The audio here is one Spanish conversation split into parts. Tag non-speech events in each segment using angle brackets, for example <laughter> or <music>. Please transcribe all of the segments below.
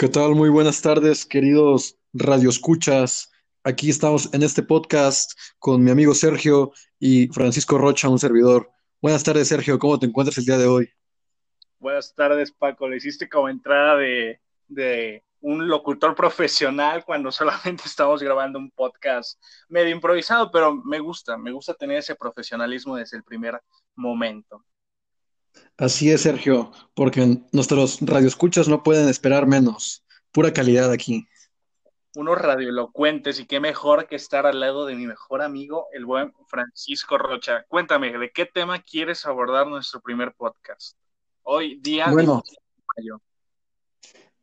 ¿Qué tal? Muy buenas tardes, queridos radioescuchas. Aquí estamos en este podcast con mi amigo Sergio y Francisco Rocha, un servidor. Buenas tardes, Sergio. ¿Cómo te encuentras el día de hoy? Buenas tardes, Paco. Le hiciste como entrada de, de un locutor profesional cuando <laughs> solamente estamos grabando un podcast medio improvisado, pero me gusta, me gusta tener ese profesionalismo desde el primer momento. Así es, Sergio, porque nuestros radioescuchas no pueden esperar menos. Pura calidad aquí. Unos radioelocuentes y qué mejor que estar al lado de mi mejor amigo, el buen Francisco Rocha. Cuéntame, ¿de qué tema quieres abordar nuestro primer podcast? Hoy, día bueno, de mayo.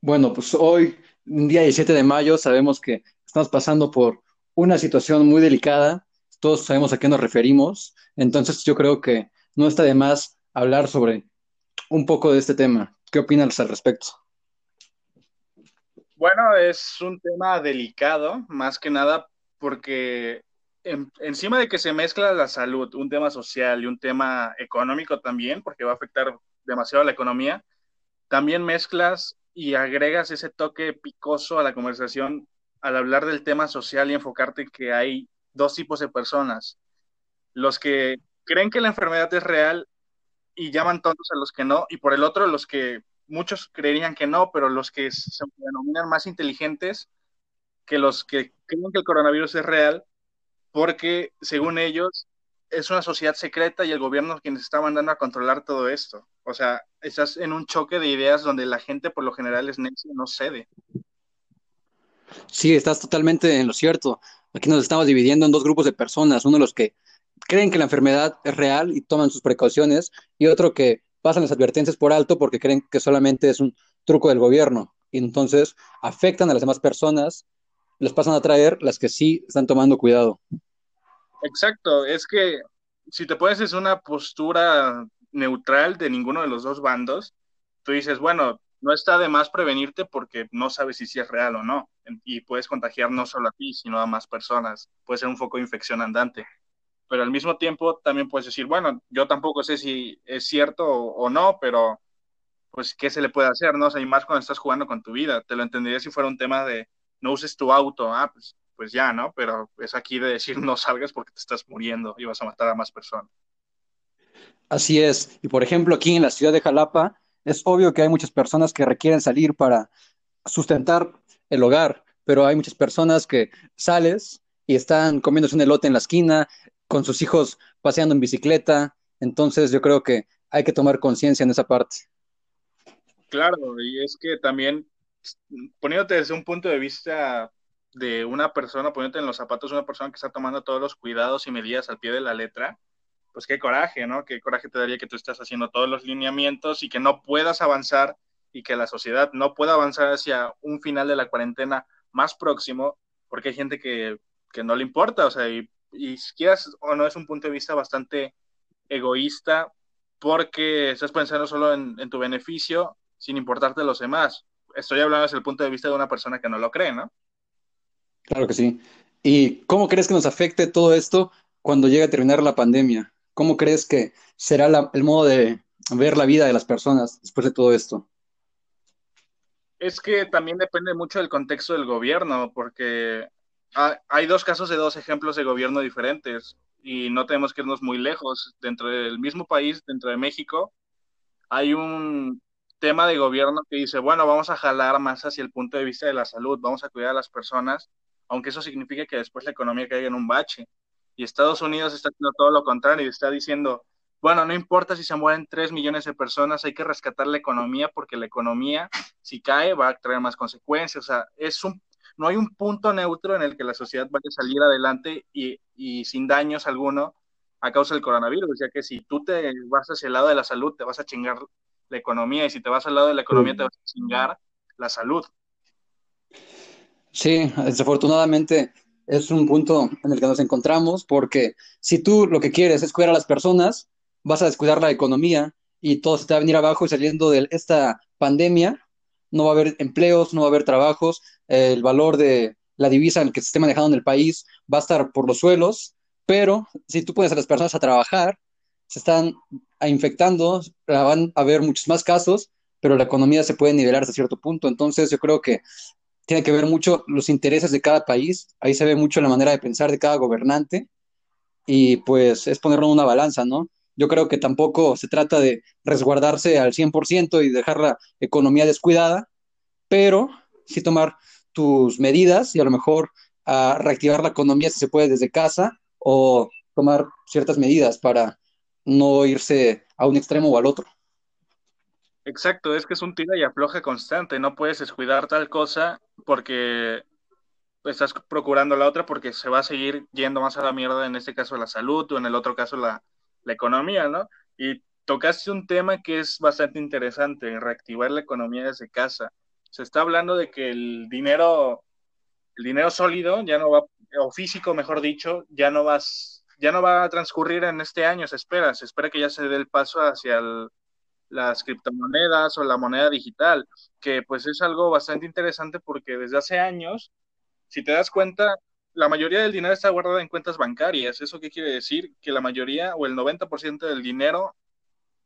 Bueno, pues hoy, día 17 de mayo, sabemos que estamos pasando por una situación muy delicada. Todos sabemos a qué nos referimos. Entonces, yo creo que no está de más hablar sobre un poco de este tema. ¿Qué opinas al respecto? Bueno, es un tema delicado, más que nada porque encima de que se mezcla la salud, un tema social y un tema económico también, porque va a afectar demasiado a la economía, también mezclas y agregas ese toque picoso a la conversación al hablar del tema social y enfocarte en que hay dos tipos de personas. Los que creen que la enfermedad es real y llaman tontos a los que no, y por el otro los que muchos creerían que no, pero los que se denominan más inteligentes que los que creen que el coronavirus es real, porque según ellos es una sociedad secreta y el gobierno quien está mandando a controlar todo esto. O sea, estás en un choque de ideas donde la gente por lo general es necia no cede. Sí, estás totalmente en lo cierto. Aquí nos estamos dividiendo en dos grupos de personas, uno de los que creen que la enfermedad es real y toman sus precauciones, y otro que pasan las advertencias por alto porque creen que solamente es un truco del gobierno. Y entonces afectan a las demás personas, les pasan a traer las que sí están tomando cuidado. Exacto, es que si te pones en una postura neutral de ninguno de los dos bandos, tú dices, bueno, no está de más prevenirte porque no sabes si, si es real o no. Y puedes contagiar no solo a ti, sino a más personas. Puede ser un foco de infección andante pero al mismo tiempo también puedes decir, bueno, yo tampoco sé si es cierto o, no, pero pues qué se le puede hacer, ¿no? O sea, y más cuando estás jugando con tu vida, te lo entendería si fuera un tema de no uses tu auto, ah, pues, pues ya, ¿no? Pero es aquí de decir <laughs> no salgas porque te estás muriendo y vas a matar a más personas. Así es, y por ejemplo aquí en la ciudad de Jalapa, es obvio que hay muchas personas que requieren salir para sustentar el hogar, pero hay muchas personas que sales y están comiéndose un elote en la esquina, con sus hijos paseando en bicicleta. Entonces yo creo que hay que tomar conciencia en esa parte. Claro, y es que también poniéndote desde un punto de vista de una persona, poniéndote en los zapatos de una persona que está tomando todos los cuidados y medidas al pie de la letra, pues qué coraje, ¿no? Qué coraje te daría que tú estás haciendo todos los lineamientos y que no puedas avanzar y que la sociedad no pueda avanzar hacia un final de la cuarentena más próximo, porque hay gente que, que no le importa, o sea, y y si quieras o no es un punto de vista bastante egoísta porque estás pensando solo en, tu beneficio sin importarte los demás. Estoy hablando desde el punto de vista de una persona que no lo cree, ¿no? Claro que sí. ¿Y cómo crees que nos afecte todo esto cuando llegue a terminar la pandemia? ¿Cómo crees que será el modo de ver la vida de las personas después de todo esto? Es que también depende mucho del contexto del gobierno, porque hay dos casos de dos ejemplos de gobierno diferentes y no tenemos que irnos muy lejos. Dentro del mismo país, dentro de México, hay un tema de gobierno que dice, bueno, vamos a jalar más hacia el punto de vista de la salud, vamos a cuidar a las personas, aunque eso signifique que después la economía caiga en un bache. Y Estados Unidos está haciendo todo lo contrario y está diciendo, bueno, no importa si se mueren tres millones de personas, hay que rescatar la economía porque la economía, si cae, va a traer más consecuencias. O sea, es un no hay un punto neutro en el que la sociedad vaya a salir adelante y, sin daños alguno a causa del coronavirus, ya que si tú te vas hacia el lado de la salud, te vas a chingar la economía, y si te vas al lado de la economía, te vas a chingar la salud. Sí, desafortunadamente es un punto en el que nos encontramos, porque si tú lo que quieres es cuidar a las personas, vas a descuidar la economía y todo se te va a venir abajo y saliendo de esta pandemia, no va a haber empleos, no va a haber trabajos, el valor de la divisa en el que se esté manejando en el país va a estar por los suelos, pero si tú pones a las personas a trabajar, se están infectando, van a haber muchos más casos, pero la economía se puede nivelar hasta cierto punto. Entonces yo creo que tiene que ver mucho los intereses de cada país, ahí se ve mucho la manera de pensar de cada gobernante y pues es ponerlo en una balanza, ¿no? Yo creo que tampoco se trata de resguardarse al 100% y dejar la economía descuidada, pero sí tomar tus medidas y a lo mejor reactivar la economía si se puede desde casa o tomar ciertas medidas para no irse a un extremo o al otro. Exacto, es que es un tira y afloja constante, no puedes descuidar tal cosa porque estás procurando la otra porque se va a seguir yendo más a la mierda, en este caso la salud o en el otro caso la, la economía, ¿no? Y tocaste un tema que es bastante interesante, reactivar la economía desde casa. Se está hablando de que el dinero el dinero sólido ya no va, o físico, mejor dicho, ya no va, ya no va a transcurrir en este año, se espera, se espera que ya se dé el paso hacia las criptomonedas o la moneda digital, que pues es algo bastante interesante porque desde hace años, si te das cuenta, la mayoría del dinero está guardado en cuentas bancarias. ¿Eso qué quiere decir? Que la mayoría o el 90% del dinero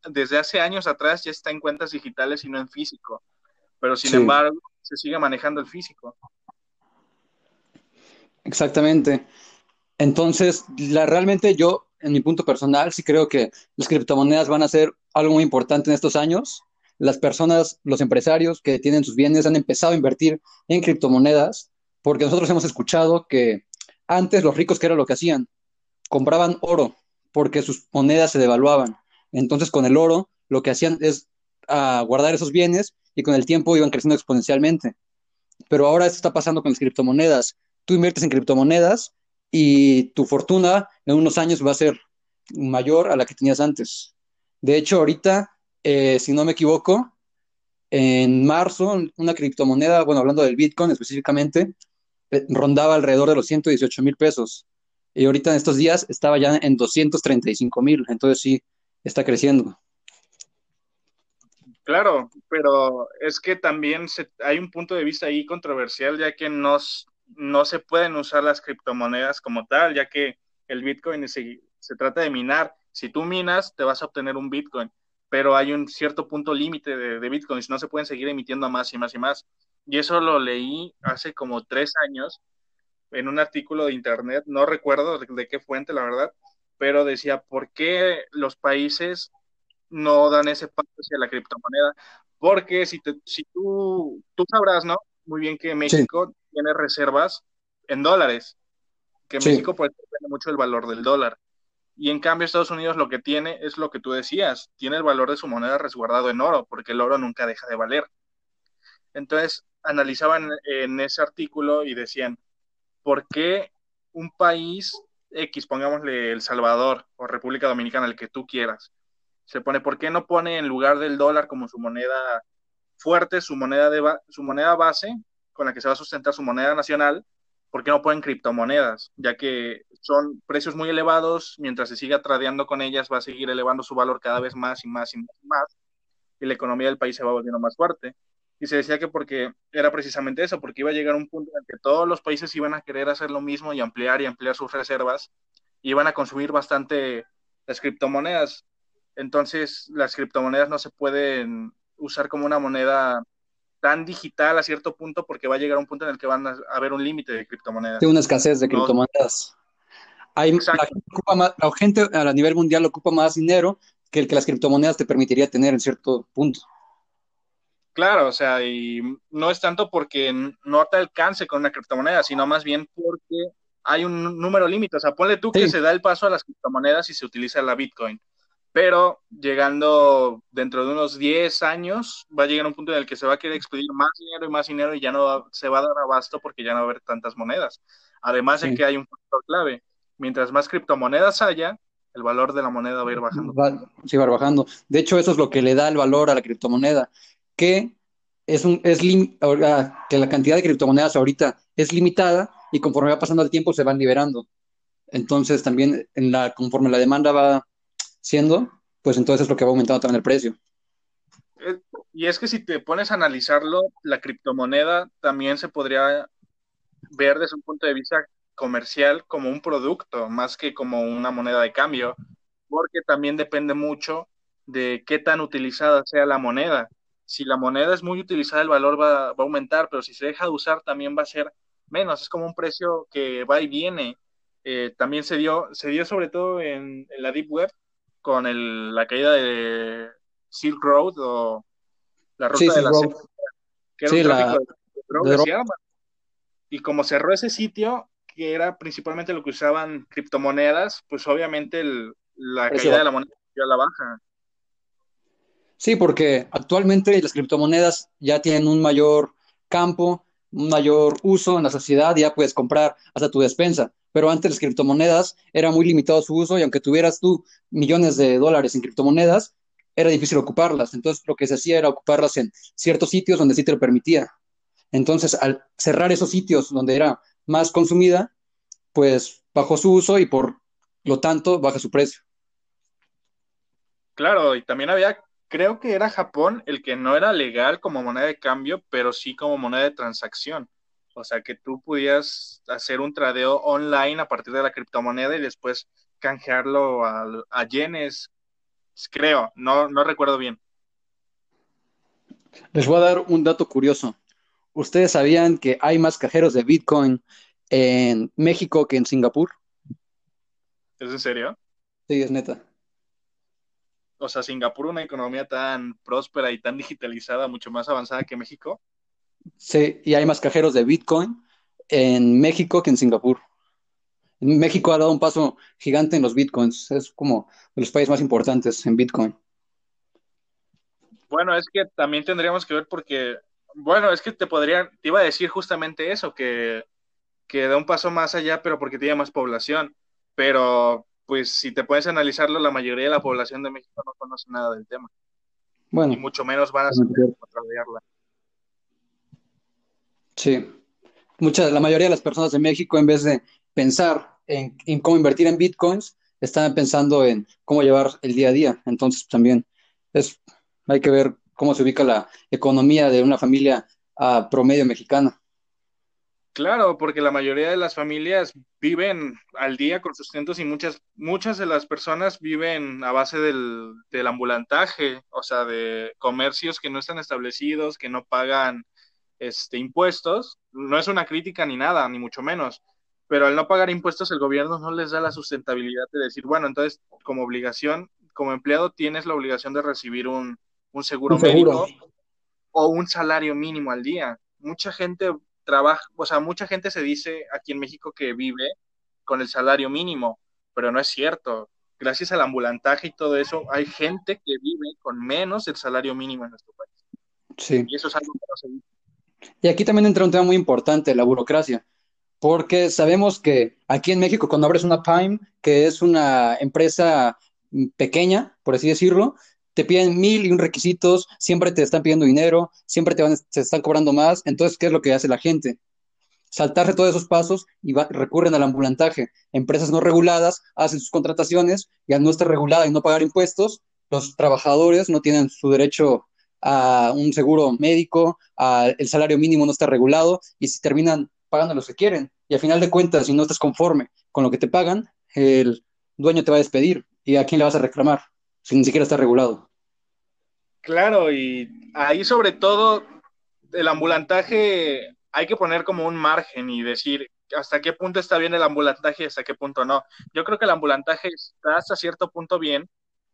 desde hace años atrás ya está en cuentas digitales y no en físico. Pero sin embargo, se sigue manejando el físico. Exactamente. Entonces, la, realmente yo, en mi punto personal, sí creo que las criptomonedas van a ser algo muy importante en estos años. Las personas, los empresarios que tienen sus bienes han empezado a invertir en criptomonedas porque nosotros hemos escuchado que antes los ricos, ¿qué era lo que hacían? Compraban oro porque sus monedas se devaluaban. Entonces, con el oro, lo que hacían es ah, guardar esos bienes y con el tiempo iban creciendo exponencialmente. Pero ahora esto está pasando con las criptomonedas tú inviertes en criptomonedas y tu fortuna en unos años va a ser mayor a la que tenías antes. De hecho, ahorita, eh, si no me equivoco, en marzo, una criptomoneda, bueno, hablando del Bitcoin específicamente, eh, rondaba alrededor de los 118 mil pesos. Y ahorita en estos días estaba ya en 235 mil. Entonces sí, está creciendo. Claro, pero es que también hay un punto de vista ahí controversial, ya que nos, no se pueden usar las criptomonedas como tal, ya que el Bitcoin se, trata de minar. Si tú minas, te vas a obtener un Bitcoin, pero hay un cierto punto límite de, de Bitcoins, no se pueden seguir emitiendo más y más y más. Y eso lo leí hace como tres años en un artículo de internet, no recuerdo de, qué fuente, la verdad, pero decía, ¿por qué los países no dan ese paso hacia la criptomoneda? Porque si, si tú, tú sabrás, ¿no? Muy bien que México tiene reservas en dólares, que México pues depende mucho del valor del dólar. Y en cambio Estados Unidos lo que tiene es lo que tú decías, tiene el valor de su moneda resguardado en oro, porque el oro nunca deja de valer. Entonces analizaban en ese artículo y decían, ¿por qué un país X, pongámosle El Salvador o República Dominicana, el que tú quieras, se pone, ¿por qué no pone en lugar del dólar como su moneda fuerte, su moneda, de su moneda base, con la que se va a sustentar su moneda nacional, ¿por qué no pueden criptomonedas? Ya que son precios muy elevados, mientras se siga tradeando con ellas va a seguir elevando su valor cada vez más y más y más y más, y la economía del país se va volviendo más fuerte. Y se decía que porque era precisamente eso, porque iba a llegar un punto en que todos los países iban a querer hacer lo mismo y ampliar y ampliar sus reservas, y iban a consumir bastante las criptomonedas. Entonces, las criptomonedas no se pueden usar como una moneda tan digital a cierto punto porque va a llegar un punto en el que van a haber un límite de criptomonedas. Tiene una escasez de criptomonedas. Hay, la, gente, a nivel mundial ocupa más dinero que el que las criptomonedas te permitiría tener en cierto punto. Claro, o sea, y no es tanto porque no te alcance con una criptomoneda, sino más bien porque hay un número límite. O sea, ponle tú que se da el paso a las criptomonedas y se utiliza la Bitcoin pero llegando dentro de unos 10 años, va a llegar un punto en el que se va a querer expedir más dinero y más dinero y ya no se va a dar abasto porque ya no va a haber tantas monedas. Además de que hay un factor clave, mientras más criptomonedas haya, el valor de la moneda va a ir bajando. sí, va bajando. De hecho, eso es lo que le da el valor a la criptomoneda, que es un es que la cantidad de criptomonedas ahorita es limitada y conforme va pasando el tiempo se van liberando. Entonces, también en la conforme la demanda va siendo, pues entonces es lo que va aumentando también el precio. Eh, y es que si te pones a analizarlo, la criptomoneda también se podría ver desde un punto de vista comercial como un producto, más que como una moneda de cambio, porque también depende mucho de qué tan utilizada sea la moneda. si la moneda es muy utilizada, el valor va, a aumentar, pero si se deja de usar, también va a ser menos. Es como un precio que va y viene. Eh, también se dio, se dio sobre todo en, la Deep Web con la caída de Silk Road o la ruta de la que era un tráfico de, Y como cerró ese sitio, que era principalmente lo que usaban criptomonedas, pues obviamente la caída de la moneda a la baja. Sí, porque actualmente las criptomonedas ya tienen un mayor campo, un mayor uso en la sociedad, ya puedes comprar hasta tu despensa. Pero antes las criptomonedas era muy limitado su uso y aunque tuvieras tú millones de dólares en criptomonedas, era difícil ocuparlas. Entonces lo que se hacía era ocuparlas en ciertos sitios donde sí te lo permitía. Entonces al cerrar esos sitios donde era más consumida, pues bajó su uso y por lo tanto baja su precio. Claro, y también había creo que era Japón el que no era legal como moneda de cambio, pero sí como moneda de transacción. O sea, que tú pudieras hacer un tradeo online a partir de la criptomoneda y después canjearlo a, yenes, creo, no, no recuerdo bien. Les voy a dar un dato curioso. ¿Ustedes sabían que hay más cajeros de Bitcoin en México que en Singapur? ¿Es en serio? Sí, es neta o sea, Singapur, una economía tan próspera y tan digitalizada, mucho más avanzada que México. Sí, y hay más cajeros de Bitcoin en México que en Singapur. México ha dado un paso gigante en los Bitcoins, es como de los países más importantes en Bitcoin. Bueno, es que también tendríamos que ver porque, bueno, es que te podría, te iba a decir justamente eso, que, que da un paso más allá, pero porque tiene más población. Pero pues si te puedes analizarlo, la mayoría de la población de México no conoce nada del tema. Bueno. Y mucho menos van a saber Sí. Mucha, la mayoría de las personas de México, en vez de pensar en, cómo invertir en bitcoins, están pensando en cómo llevar el día a día. Entonces, también es, hay que ver cómo se ubica la economía de una familia promedio mexicana. Claro, porque la mayoría de las familias viven al día con sustentos y muchas, muchas de las personas viven a base del, del ambulantaje, o sea, de comercios que no están establecidos, que no pagan este, impuestos. No es una crítica ni nada, ni mucho menos, pero al no pagar impuestos el gobierno no les da la sustentabilidad de decir, bueno, entonces como obligación, como empleado tienes la obligación de recibir un, un seguro médico o un salario mínimo al día. Mucha gente trabaja, o sea, mucha gente se dice aquí en México que vive con el salario mínimo, pero no es cierto. Gracias al ambulantaje y todo eso, hay gente que vive con menos del salario mínimo en nuestro país. Sí. Y eso es algo que no se dice. Y aquí también entra un tema muy importante, la burocracia, porque sabemos que aquí en México, cuando abres una que es una empresa pequeña, por así decirlo, te piden mil y un requisitos, siempre te están pidiendo dinero, siempre te, van, están cobrando más. Entonces, ¿qué es lo que hace la gente? Saltarse todos esos pasos y recurren al ambulantaje. Empresas no reguladas hacen sus contrataciones y al no estar regulada y no pagar impuestos, los trabajadores no tienen su derecho a un seguro médico, el salario mínimo no está regulado y si terminan pagando lo que quieren. Y al final de cuentas, si no estás conforme con lo que te pagan, el dueño te va a despedir. ¿Y a quién le vas a reclamar? si ni siquiera está regulado. Claro, y ahí sobre todo el ambulantaje hay que poner como un margen y decir hasta qué punto está bien el ambulantaje y hasta qué punto no. Yo creo que el ambulantaje está hasta cierto punto bien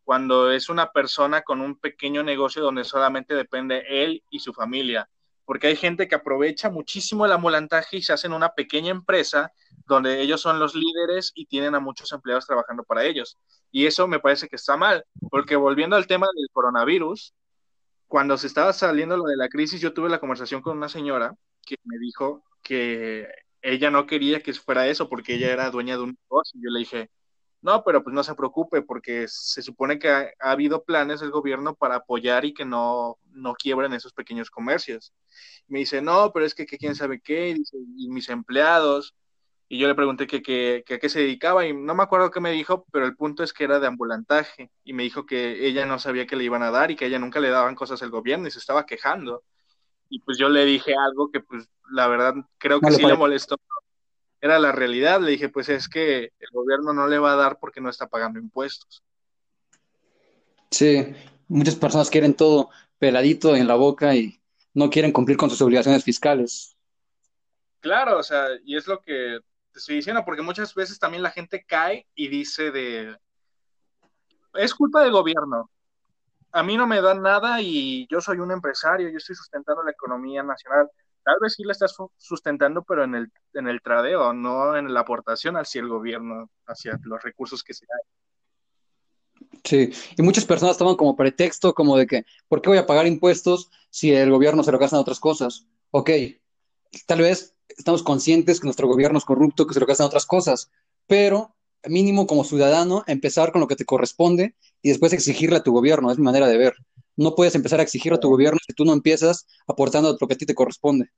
cuando es una persona con un pequeño negocio donde solamente depende él y su familia porque hay gente que aprovecha muchísimo el ambulantaje y se hacen una pequeña empresa donde ellos son los líderes y tienen a muchos empleados trabajando para ellos. Y eso me parece que está mal, porque volviendo al tema del coronavirus, cuando se estaba saliendo lo de la crisis, yo tuve la conversación con una señora que me dijo que ella no quería que fuera eso porque ella era dueña de un negocio. Yo le dije, no, pero pues no se preocupe porque se supone que ha, habido planes del gobierno para apoyar y que no, no quiebren esos pequeños comercios. Me dice, no, pero es que, quién sabe qué, y, dice, y mis empleados. Y yo le pregunté que, que, a qué se dedicaba y no me acuerdo qué me dijo, pero el punto es que era de ambulantaje y me dijo que ella no sabía que le iban a dar y que a ella nunca le daban cosas al gobierno y se estaba quejando. Y pues yo le dije algo que pues la verdad creo que sí le molestó era la realidad. Le dije, pues es que el gobierno no le va a dar porque no está pagando impuestos. Sí, muchas personas quieren todo peladito en la boca y no quieren cumplir con sus obligaciones fiscales. Claro, o sea, y es lo que te estoy diciendo, porque muchas veces también la gente cae y dice de, es culpa del gobierno. A mí no me dan nada y yo soy un empresario, yo estoy sustentando la economía nacional. Tal vez sí la estás sustentando, pero en el, en el tradeo, no en la aportación hacia el gobierno, hacia los recursos que se dan. Sí, y muchas personas toman como pretexto como de que, ¿por qué voy a pagar impuestos si el gobierno se lo gasta en otras cosas? Ok, tal vez estamos conscientes que nuestro gobierno es corrupto, que se lo gasta en otras cosas, pero mínimo como ciudadano, empezar con lo que te corresponde y después exigirle a tu gobierno, es mi manera de ver. No puedes empezar a exigir a tu gobierno si tú no empiezas aportando lo que a ti te corresponde.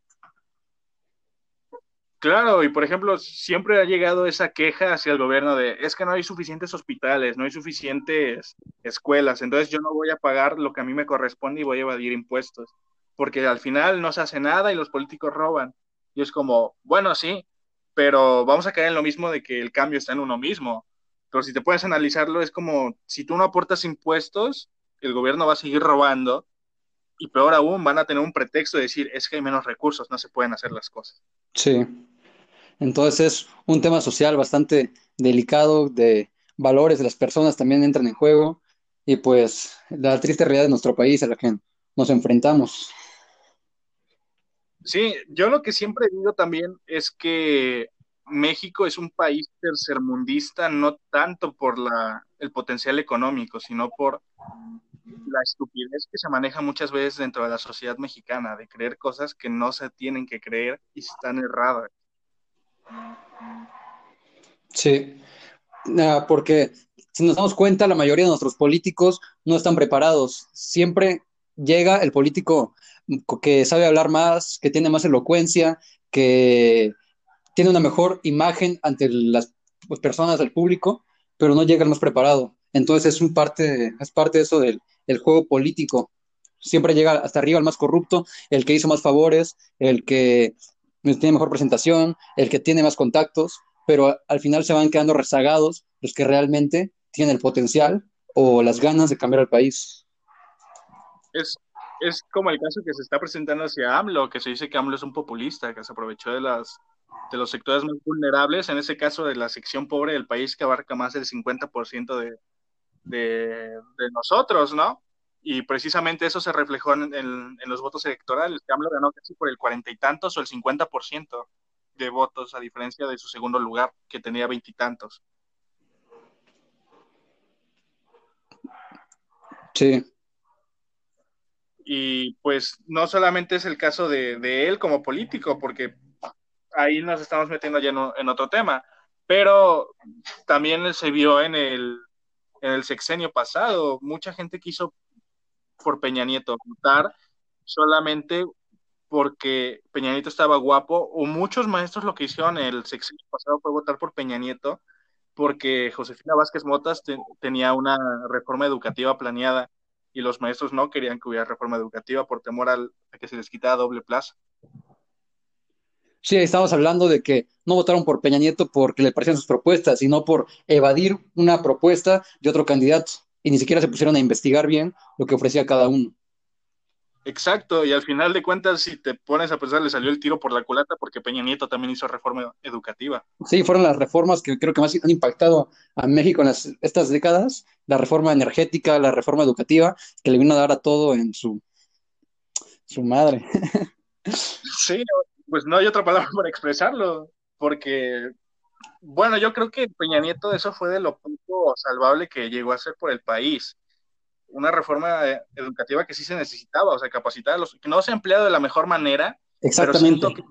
Claro, y por ejemplo, siempre ha llegado esa queja hacia el gobierno de, es que no hay suficientes hospitales, no hay suficientes escuelas, entonces yo no voy a pagar lo que a mí me corresponde y voy a evadir impuestos, porque al final no se hace nada y los políticos roban. Y es como, bueno, sí, pero vamos a caer en lo mismo de que el cambio está en uno mismo. Pero si te puedes analizarlo, es como si tú no aportas impuestos, el gobierno va a seguir robando y peor aún, van a tener un pretexto de decir, es que hay menos recursos, no se pueden hacer las cosas. Sí. Entonces es un tema social bastante delicado, de valores de las personas también entran en juego y pues la triste realidad de nuestro país a la que nos enfrentamos. Sí, yo lo que siempre digo también es que México es un país tercermundista no tanto por la, el potencial económico, sino por la estupidez que se maneja muchas veces dentro de la sociedad mexicana, de creer cosas que no se tienen que creer y están erradas. Sí, porque si nos damos cuenta, la mayoría de nuestros políticos no están preparados. Siempre llega el político que sabe hablar más, que tiene más elocuencia, que tiene una mejor imagen ante las pues, personas del público, pero no llega el más preparado. Entonces es, un parte, es parte de eso del, juego político. Siempre llega hasta arriba el más corrupto, el que hizo más favores, el que tiene mejor presentación, el que tiene más contactos, pero al final se van quedando rezagados los que realmente tienen el potencial o las ganas de cambiar el país. Es, es como el caso que se está presentando hacia AMLO, que se dice que AMLO es un populista, que se aprovechó de, las, de los sectores más vulnerables, en ese caso de la sección pobre del país que abarca más del 50% de, de, de, nosotros, ¿no? Y precisamente eso se reflejó en, en, los votos electorales, que AMLO ganó casi por el cuarenta y tantos o el 50% de votos, a diferencia de su segundo lugar, que tenía veintitantos. Sí, y pues no solamente es el caso de, él como político, porque ahí nos estamos metiendo ya en, otro tema, pero también se vio en el, en el sexenio pasado, mucha gente quiso por Peña Nieto votar solamente porque Peña Nieto estaba guapo, o muchos maestros lo que hicieron el sexenio pasado fue votar por Peña Nieto, porque Josefina Vázquez Motas tenía una reforma educativa planeada y los maestros no querían que hubiera reforma educativa por temor al, a que se les quitara doble plaza. Sí, estamos hablando de que no votaron por Peña Nieto porque le parecían sus propuestas, sino por evadir una propuesta de otro candidato. Y ni siquiera se pusieron a investigar bien lo que ofrecía cada uno. Exacto, y al final de cuentas, si te pones a pensar, le salió el tiro por la culata porque Peña Nieto también hizo reforma educativa. Sí, fueron las reformas que creo que más han impactado a México en estas décadas, la reforma energética, la reforma educativa, que le vino a dar a todo en su, su madre. Sí, pues no hay otra palabra <laughs> para expresarlo, porque, bueno, yo creo que Peña Nieto eso fue de lo poco salvable que llegó a ser por el país una reforma eh, educativa que sí se necesitaba, o sea, capacitar a los que no se ha empleado de la mejor manera. Exactamente. Pero que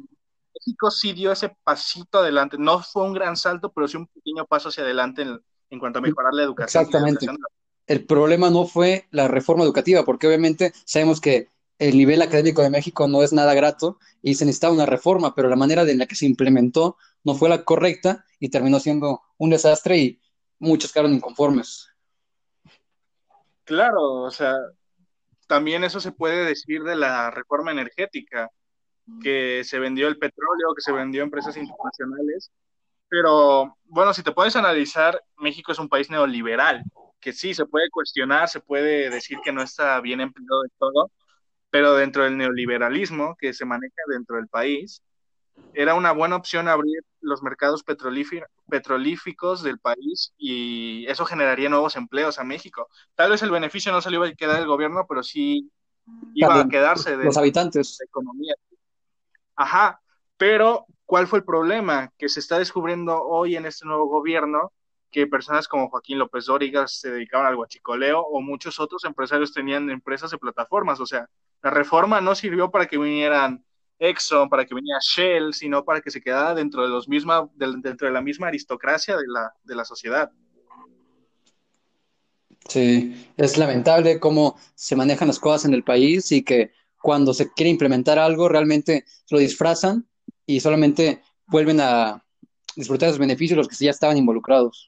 México sí dio ese pasito adelante. No fue un gran salto, pero sí un pequeño paso hacia adelante en, cuanto a mejorar la educación. Exactamente. El problema no fue la reforma educativa, porque obviamente sabemos que el nivel académico de México no es nada grato y se necesitaba una reforma, pero la manera en la que se implementó no fue la correcta y terminó siendo un desastre y muchos quedaron inconformes. Claro, o sea, también eso se puede decir de la reforma energética, que se vendió el petróleo, que se vendió empresas internacionales, pero bueno, si te puedes analizar, México es un país neoliberal que sí, se puede cuestionar, se puede decir que no está bien empleado de todo, pero dentro del neoliberalismo que se maneja dentro del país, era una buena opción abrir los mercados petrolíficos del país y eso generaría nuevos empleos a México. Tal vez el beneficio no se le iba a quedar al gobierno, pero sí iba a quedarse de los habitantes. La economía. Ajá, pero ¿cuál fue el problema? Que se está descubriendo hoy en este nuevo gobierno que personas como Joaquín López Dóriga se dedicaban al guachicoleo o muchos otros empresarios tenían empresas de plataformas. O sea, la reforma no sirvió para que vinieran Exxon, para que viniera Shell, sino para que se quedara dentro de los misma, dentro de la misma aristocracia de la, de la sociedad. Sí, es lamentable cómo se manejan las cosas en el país y que cuando se quiere implementar algo realmente lo disfrazan y solamente vuelven a disfrutar de los beneficios los que ya estaban involucrados.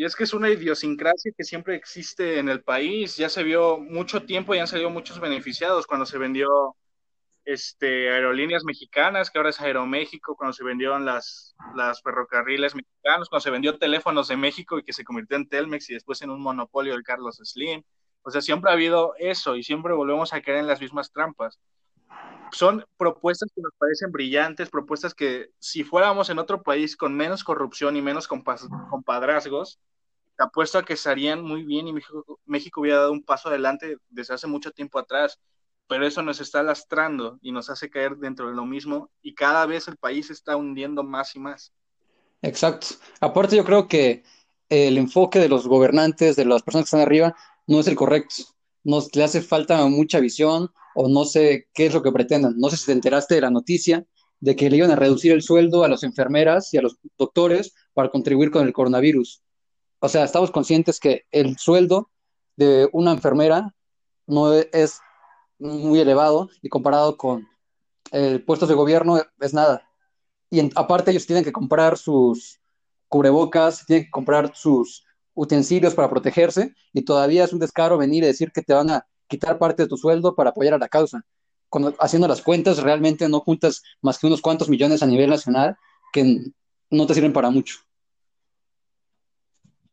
Y es que es una idiosincrasia que siempre existe en el país. Ya se vio mucho tiempo y han salido muchos beneficiados cuando se vendió este, aerolíneas mexicanas, que ahora es Aeroméxico, cuando se vendieron las, las ferrocarriles mexicanos, cuando se vendió teléfonos de México y que se convirtió en Telmex y después en un monopolio de Carlos Slim. O sea, siempre ha habido eso y siempre volvemos a caer en las mismas trampas. Son propuestas que nos parecen brillantes, propuestas que si fuéramos en otro país con menos corrupción y menos compadrazgos, apuesto a que estarían muy bien y México, México hubiera dado un paso adelante desde hace mucho tiempo atrás, pero eso nos está lastrando y nos hace caer dentro de lo mismo y cada vez el país se está hundiendo más y más. Exacto. Aparte yo creo que el enfoque de los gobernantes, de las personas que están arriba, no es el correcto. Nos le hace falta mucha visión o no sé qué es lo que pretendan. No sé si te enteraste de la noticia de que le iban a reducir el sueldo a las enfermeras y a los doctores para contribuir con el coronavirus. O sea, estamos conscientes que el sueldo de una enfermera no es muy elevado y comparado con el puestos de gobierno es nada. Y aparte ellos tienen que comprar sus cubrebocas, tienen que comprar sus utensilios para protegerse y todavía es un descaro venir y decir que te van a quitar parte de tu sueldo para apoyar a la causa. Cuando haciendo las cuentas realmente no juntas más que unos cuantos millones a nivel nacional que no te sirven para mucho.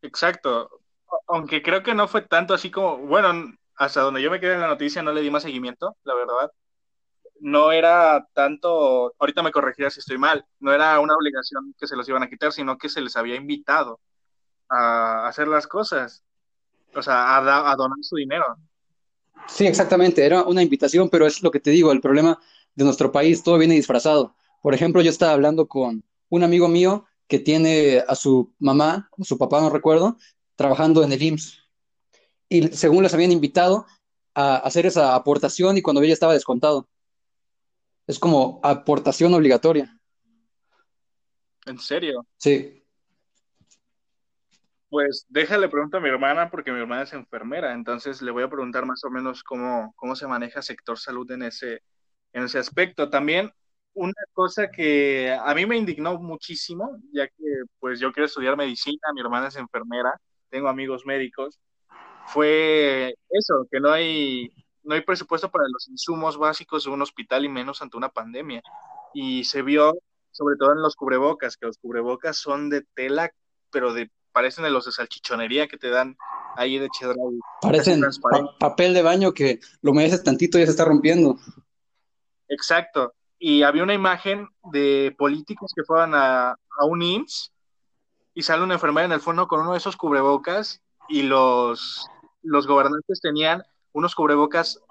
Exacto. Aunque creo que no fue tanto así como, bueno, hasta donde yo me quedé en la noticia no le di más seguimiento, la verdad. No era tanto, ahorita me corregirá si estoy mal, no era una obligación que se los iban a quitar, sino que se les había invitado a hacer las cosas, o sea, a, a donar su dinero. Sí, exactamente, era una invitación, pero es lo que te digo, el problema de nuestro país, todo viene disfrazado. Por ejemplo, yo estaba hablando con un amigo mío que tiene a su mamá, o su papá, no recuerdo, trabajando en el IMSS. Y según les habían invitado a hacer esa aportación y cuando ella estaba descontado. Es como aportación obligatoria. ¿En serio? Sí. Pues déjale preguntar a mi hermana porque mi hermana es enfermera, entonces le voy a preguntar más o menos cómo, cómo se maneja sector salud en ese, en ese aspecto. También una cosa que a mí me indignó muchísimo, ya que pues yo quiero estudiar medicina, mi hermana es enfermera, tengo amigos médicos, fue eso, que no hay, no hay presupuesto para los insumos básicos de un hospital y menos ante una pandemia. Y se vio sobre todo en los cubrebocas, que los cubrebocas son de tela, pero de parecen de los de salchichonería que te dan ahí de cheddar. Parecen papel de baño que lo mereces tantito y ya se está rompiendo. Exacto y había una imagen de políticos que fueron a, a un IMSS y sale una enfermera en el fondo con uno de esos cubrebocas y los, los gobernantes tenían unos cubrebocas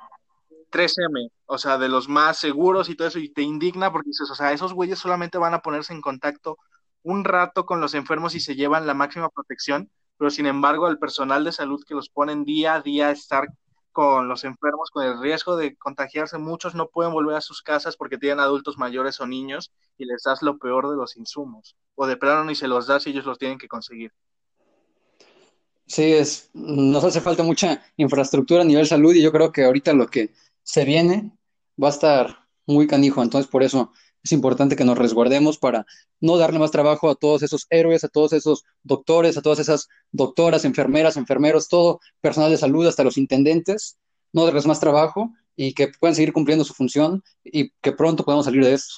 3M, o sea, de los más seguros y todo eso, y te indigna porque dices, o sea, esos güeyes solamente van a ponerse en contacto un rato con los enfermos y se llevan la máxima protección, pero sin embargo, el personal de salud que los ponen día a día a estar con los enfermos, con el riesgo de contagiarse. Muchos no pueden volver a sus casas porque tienen adultos mayores o niños y les das lo peor de los insumos. O de plano ni se los das y ellos los tienen que conseguir. Sí, es, nos hace falta mucha infraestructura a nivel salud y yo creo que ahorita lo que se viene va a estar muy canijo. Entonces, por eso es importante que nos resguardemos para no darle más trabajo a todos esos héroes, a todos esos doctores, a todas esas doctoras, enfermeras, enfermeros, todo personal de salud, hasta los intendentes, no darles más trabajo y que puedan seguir cumpliendo su función y que pronto podamos salir de esto.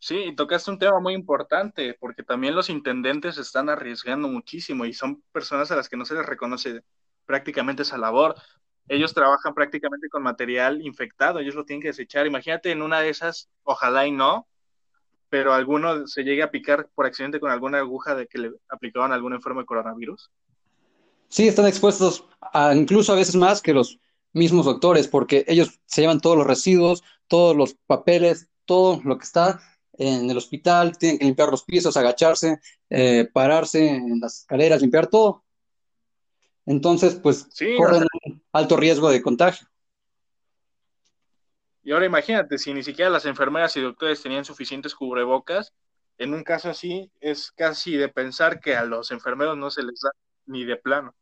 Sí, y tocaste un tema muy importante, porque también los intendentes están arriesgando muchísimo y son personas a las que no se les reconoce prácticamente esa labor. Ellos trabajan prácticamente con material infectado, ellos lo tienen que desechar. Imagínate en una de esas, ojalá y no, pero alguno se llegue a picar por accidente con alguna aguja de que le aplicaban algún enfermo de coronavirus. Sí, están expuestos a, incluso a veces más que los mismos doctores, porque ellos se llevan todos los residuos, todos los papeles, todo lo que está en el hospital, tienen que limpiar los pisos, agacharse, eh, pararse en las escaleras, limpiar todo. Entonces, pues corren un alto riesgo de contagio. Y ahora imagínate, si ni siquiera las enfermeras y doctores tenían suficientes cubrebocas, en un caso así es casi de pensar que a los enfermeros no se les da ni de plano.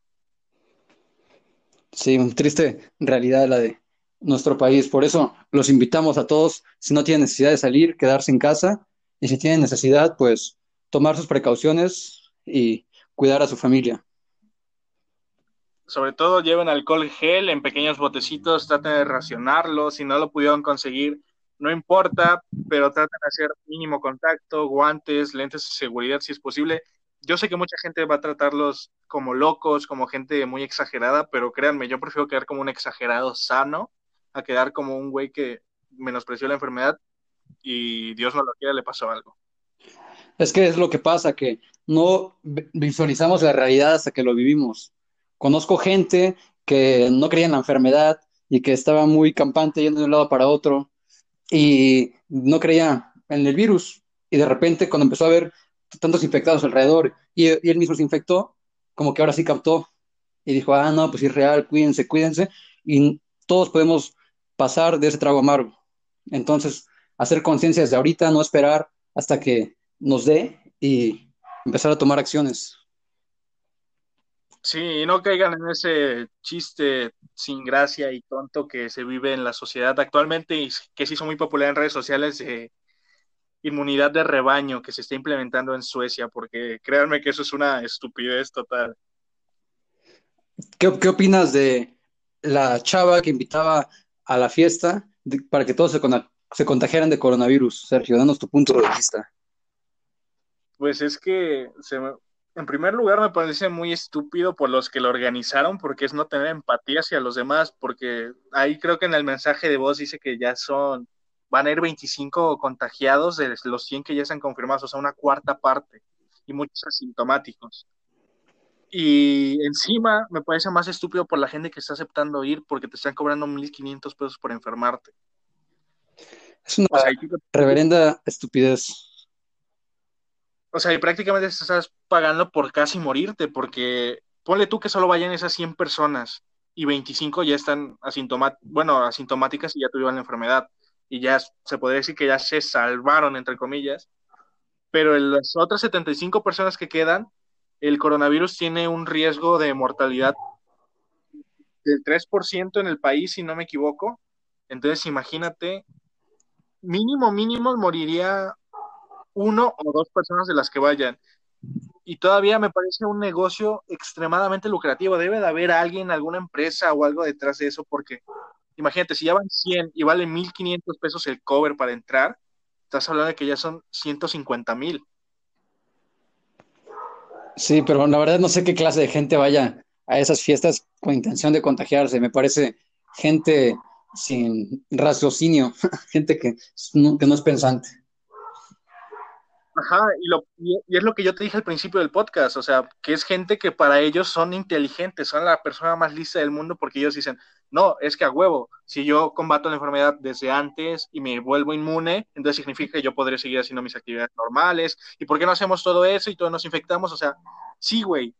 Sí, un triste realidad la de nuestro país. Por eso los invitamos a todos, si no tienen necesidad de salir, quedarse en casa y si tienen necesidad, pues tomar sus precauciones y cuidar a su familia. Sobre todo lleven alcohol gel en pequeños botecitos, traten de racionarlo, si no lo pudieron conseguir, no importa, pero traten de hacer mínimo contacto, guantes, lentes de seguridad si es posible. Yo sé que mucha gente va a tratarlos como locos, como gente muy exagerada, pero créanme, yo prefiero quedar como un exagerado sano a quedar como un güey que menospreció la enfermedad y Dios no lo quiera, le pasó algo. Es que es lo que pasa, que no visualizamos la realidad hasta que lo vivimos. Conozco gente que no creía en la enfermedad y que estaba muy campante yendo de un lado para otro y no creía en el virus. Y de repente, cuando empezó a ver tantos infectados alrededor y, y él mismo se infectó, como que ahora sí captó y dijo, ah, no, pues es real, cuídense, cuídense. Y todos podemos pasar de ese trago amargo. Entonces, hacer conciencia desde ahorita, no esperar hasta que nos dé y empezar a tomar acciones. Sí, no caigan en ese chiste sin gracia y tonto que se vive en la sociedad actualmente y que se hizo muy popular en redes sociales de inmunidad de rebaño que se está implementando en Suecia, porque créanme que eso es una estupidez total. ¿Qué, qué opinas de la chava que invitaba a la fiesta para que todos se, se contagiaran de coronavirus. Sergio, danos tu punto de vista. Pues es que en primer lugar me parece muy estúpido por los que lo organizaron, porque es no tener empatía hacia los demás, porque ahí creo que en el mensaje de voz dice que ya son, van a ir 25 contagiados de los 100 que ya están confirmados, o sea, una cuarta parte, y muchos asintomáticos. Y encima me parece más estúpido por la gente que está aceptando ir porque te están cobrando 1.500 pesos por enfermarte. Es una reverenda estupidez. O sea, y prácticamente estás pagando por casi morirte porque ponle tú que solo vayan esas 100 personas y 25 ya están asintomáticas, bueno, asintomáticas y ya tuvieron la enfermedad y ya se podría decir que ya se salvaron, entre comillas, pero las otras 75 personas que quedan el coronavirus tiene un riesgo de mortalidad del 3% en el país, si no me equivoco. Entonces, imagínate, mínimo, mínimo moriría uno o dos personas de las que vayan. Y todavía me parece un negocio extremadamente lucrativo. Debe de haber alguien, alguna empresa o algo detrás de eso, porque imagínate, si ya van 100 y vale 1.500 pesos el cover para entrar, estás hablando de que ya son 150 mil. Sí, pero la verdad no sé qué clase de gente vaya a esas fiestas con intención de contagiarse. Me parece gente sin raciocinio, <laughs> gente que no, que no es pensante. Ajá, y, lo, y, es lo que yo te dije al principio del podcast, o sea, que es gente que para ellos son inteligentes, son la persona más lista del mundo porque ellos dicen, no, es que a huevo, si yo combato la enfermedad desde antes y me vuelvo inmune, entonces significa que yo podré seguir haciendo mis actividades normales. ¿Y por qué no hacemos todo eso y todos nos infectamos? O sea, sí, güey,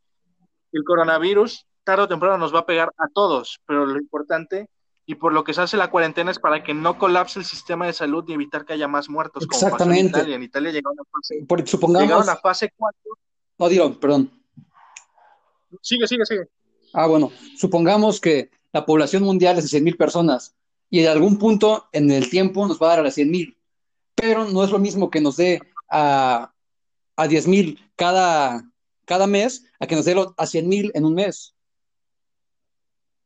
el coronavirus tarde o temprano nos va a pegar a todos, pero lo importante y por lo que se hace la cuarentena es para que no colapse el sistema de salud y evitar que haya más muertos. Exactamente. Como en Italia. En Italia a fase, Porque supongamos... a fase 4. No, digo, perdón. Sigue, sigue, sigue. Ah, bueno, supongamos que la población mundial es de 100 mil personas y de algún punto en el tiempo nos va a dar a las 100 mil, pero no es lo mismo que nos dé a, a 10 mil cada, cada mes a que nos dé a 100 mil en un mes.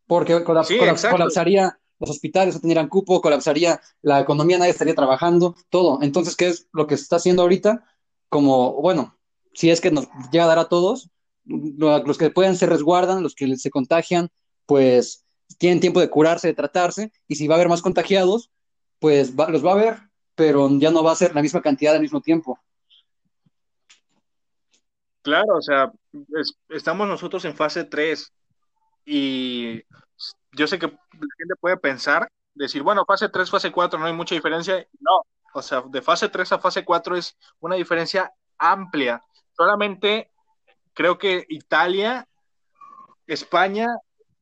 Porque colapsaría los hospitales no tendrían cupo, colapsaría la economía, nadie estaría trabajando, todo. Entonces, ¿qué es lo que se está haciendo ahorita? Como, bueno, si es que nos llega a dar a todos, los que pueden se resguardan, los que se contagian, pues tienen tiempo de curarse, de tratarse, y si va a haber más contagiados, pues los va a haber, pero ya no va a ser la misma cantidad al mismo tiempo. Claro, o sea, estamos nosotros en fase 3 y yo sé que la gente puede pensar, decir, bueno, fase 3, fase 4, no hay mucha diferencia. No, o sea, de fase 3 a fase 4 es una diferencia amplia. Solamente creo que Italia, España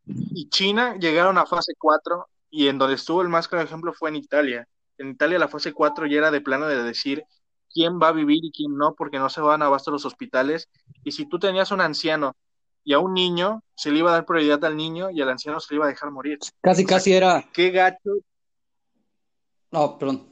y China llegaron a fase 4 y en donde estuvo el más claro ejemplo fue en Italia. En Italia la fase 4 ya era de plano de decir quién va a vivir y quién no, porque no se van a abasto los hospitales. Y si tú tenías un anciano y a un niño, se le iba a dar prioridad al niño y al anciano se le iba a dejar morir. Casi, casi era. Qué gacho. No, perdón.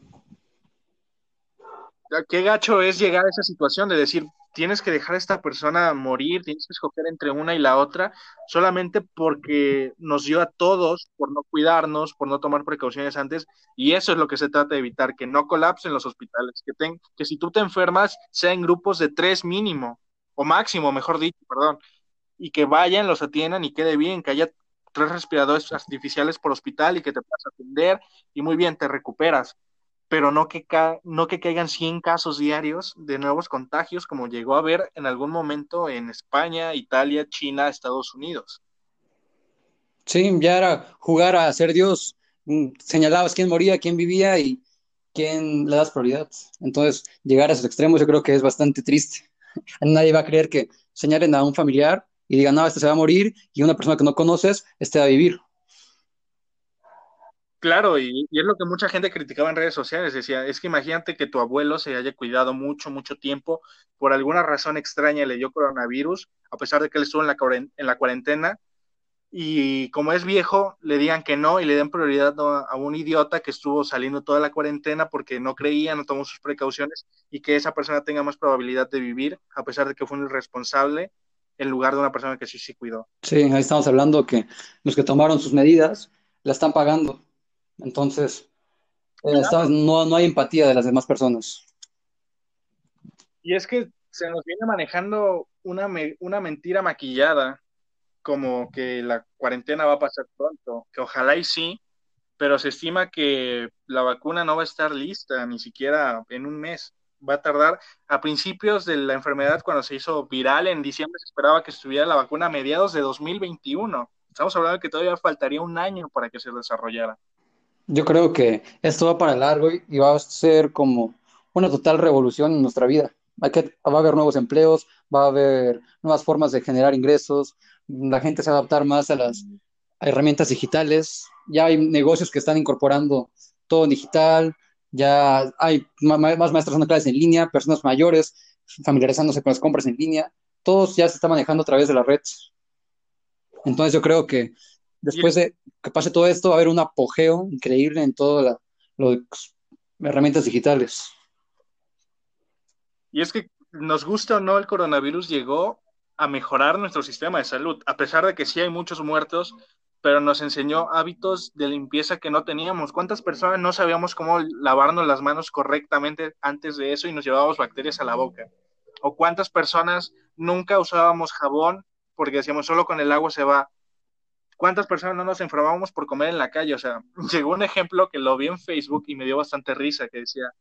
Qué gacho es llegar a esa situación de decir, tienes que dejar a esta persona morir, tienes que escoger entre una y la otra, solamente porque nos dio a todos por no cuidarnos, por no tomar precauciones antes, y eso es lo que se trata de evitar, que no colapsen los hospitales, que, ten, que si tú te enfermas, sea en grupos de tres mínimo, o máximo, mejor dicho, perdón, y que vayan, los atiendan y quede bien, que haya tres respiradores artificiales por hospital y que te puedas atender, y muy bien, te recuperas pero no que, no que caigan 100 casos diarios de nuevos contagios como llegó a haber en algún momento en España, Italia, China, Estados Unidos. Sí, ya era jugar a ser Dios, mm, señalabas quién moría, quién vivía y quién le das prioridad. Entonces, llegar a esos extremos yo creo que es bastante triste. <laughs> Nadie va a creer que señalen a un familiar y digan, no, este se va a morir y una persona que no conoces, este va a vivir. Claro, y, es lo que mucha gente criticaba en redes sociales, decía, es que imagínate que tu abuelo se haya cuidado mucho, mucho tiempo, por alguna razón extraña le dio coronavirus, a pesar de que él estuvo en la, en la cuarentena, y como es viejo, le digan que no y le den prioridad a un idiota que estuvo saliendo toda la cuarentena porque no creía, no tomó sus precauciones, y que esa persona tenga más probabilidad de vivir, a pesar de que fue un irresponsable, en lugar de una persona que sí se cuidó. Sí, ahí estamos hablando que los que tomaron sus medidas la están pagando entonces, eh, no, no hay empatía de las demás personas. Y es que se nos viene manejando una, una mentira maquillada, como que la cuarentena va a pasar pronto, que ojalá y sí, pero se estima que la vacuna no va a estar lista ni siquiera en un mes. Va a tardar a principios de la enfermedad, cuando se hizo viral en diciembre, se esperaba que estuviera la vacuna a mediados de 2021. Estamos hablando de que todavía faltaría un año para que se desarrollara. Yo creo que esto va para largo y va a ser como una total revolución en nuestra vida. Hay que, va a haber nuevos empleos, va a haber nuevas formas de generar ingresos, la gente se va a adaptar más a las herramientas digitales, ya hay negocios que están incorporando todo digital, ya hay más maestros dando clases en línea, personas mayores familiarizándose con las compras en línea, todos ya se está manejando a través de la red. Entonces yo creo que después de que pase todo esto, va a haber un apogeo increíble en todas las herramientas digitales. Y es que nos gusta o no, el coronavirus llegó a mejorar nuestro sistema de salud, a pesar de que sí hay muchos muertos, pero nos enseñó hábitos de limpieza que no teníamos. ¿Cuántas personas no sabíamos cómo lavarnos las manos correctamente antes de eso y nos llevábamos bacterias a la boca? ¿O cuántas personas nunca usábamos jabón porque decíamos solo con el agua se va? ¿Cuántas personas no nos enfermábamos por comer en la calle? O sea, <laughs> llegó un ejemplo que lo vi en Facebook y me dio bastante risa, que decía,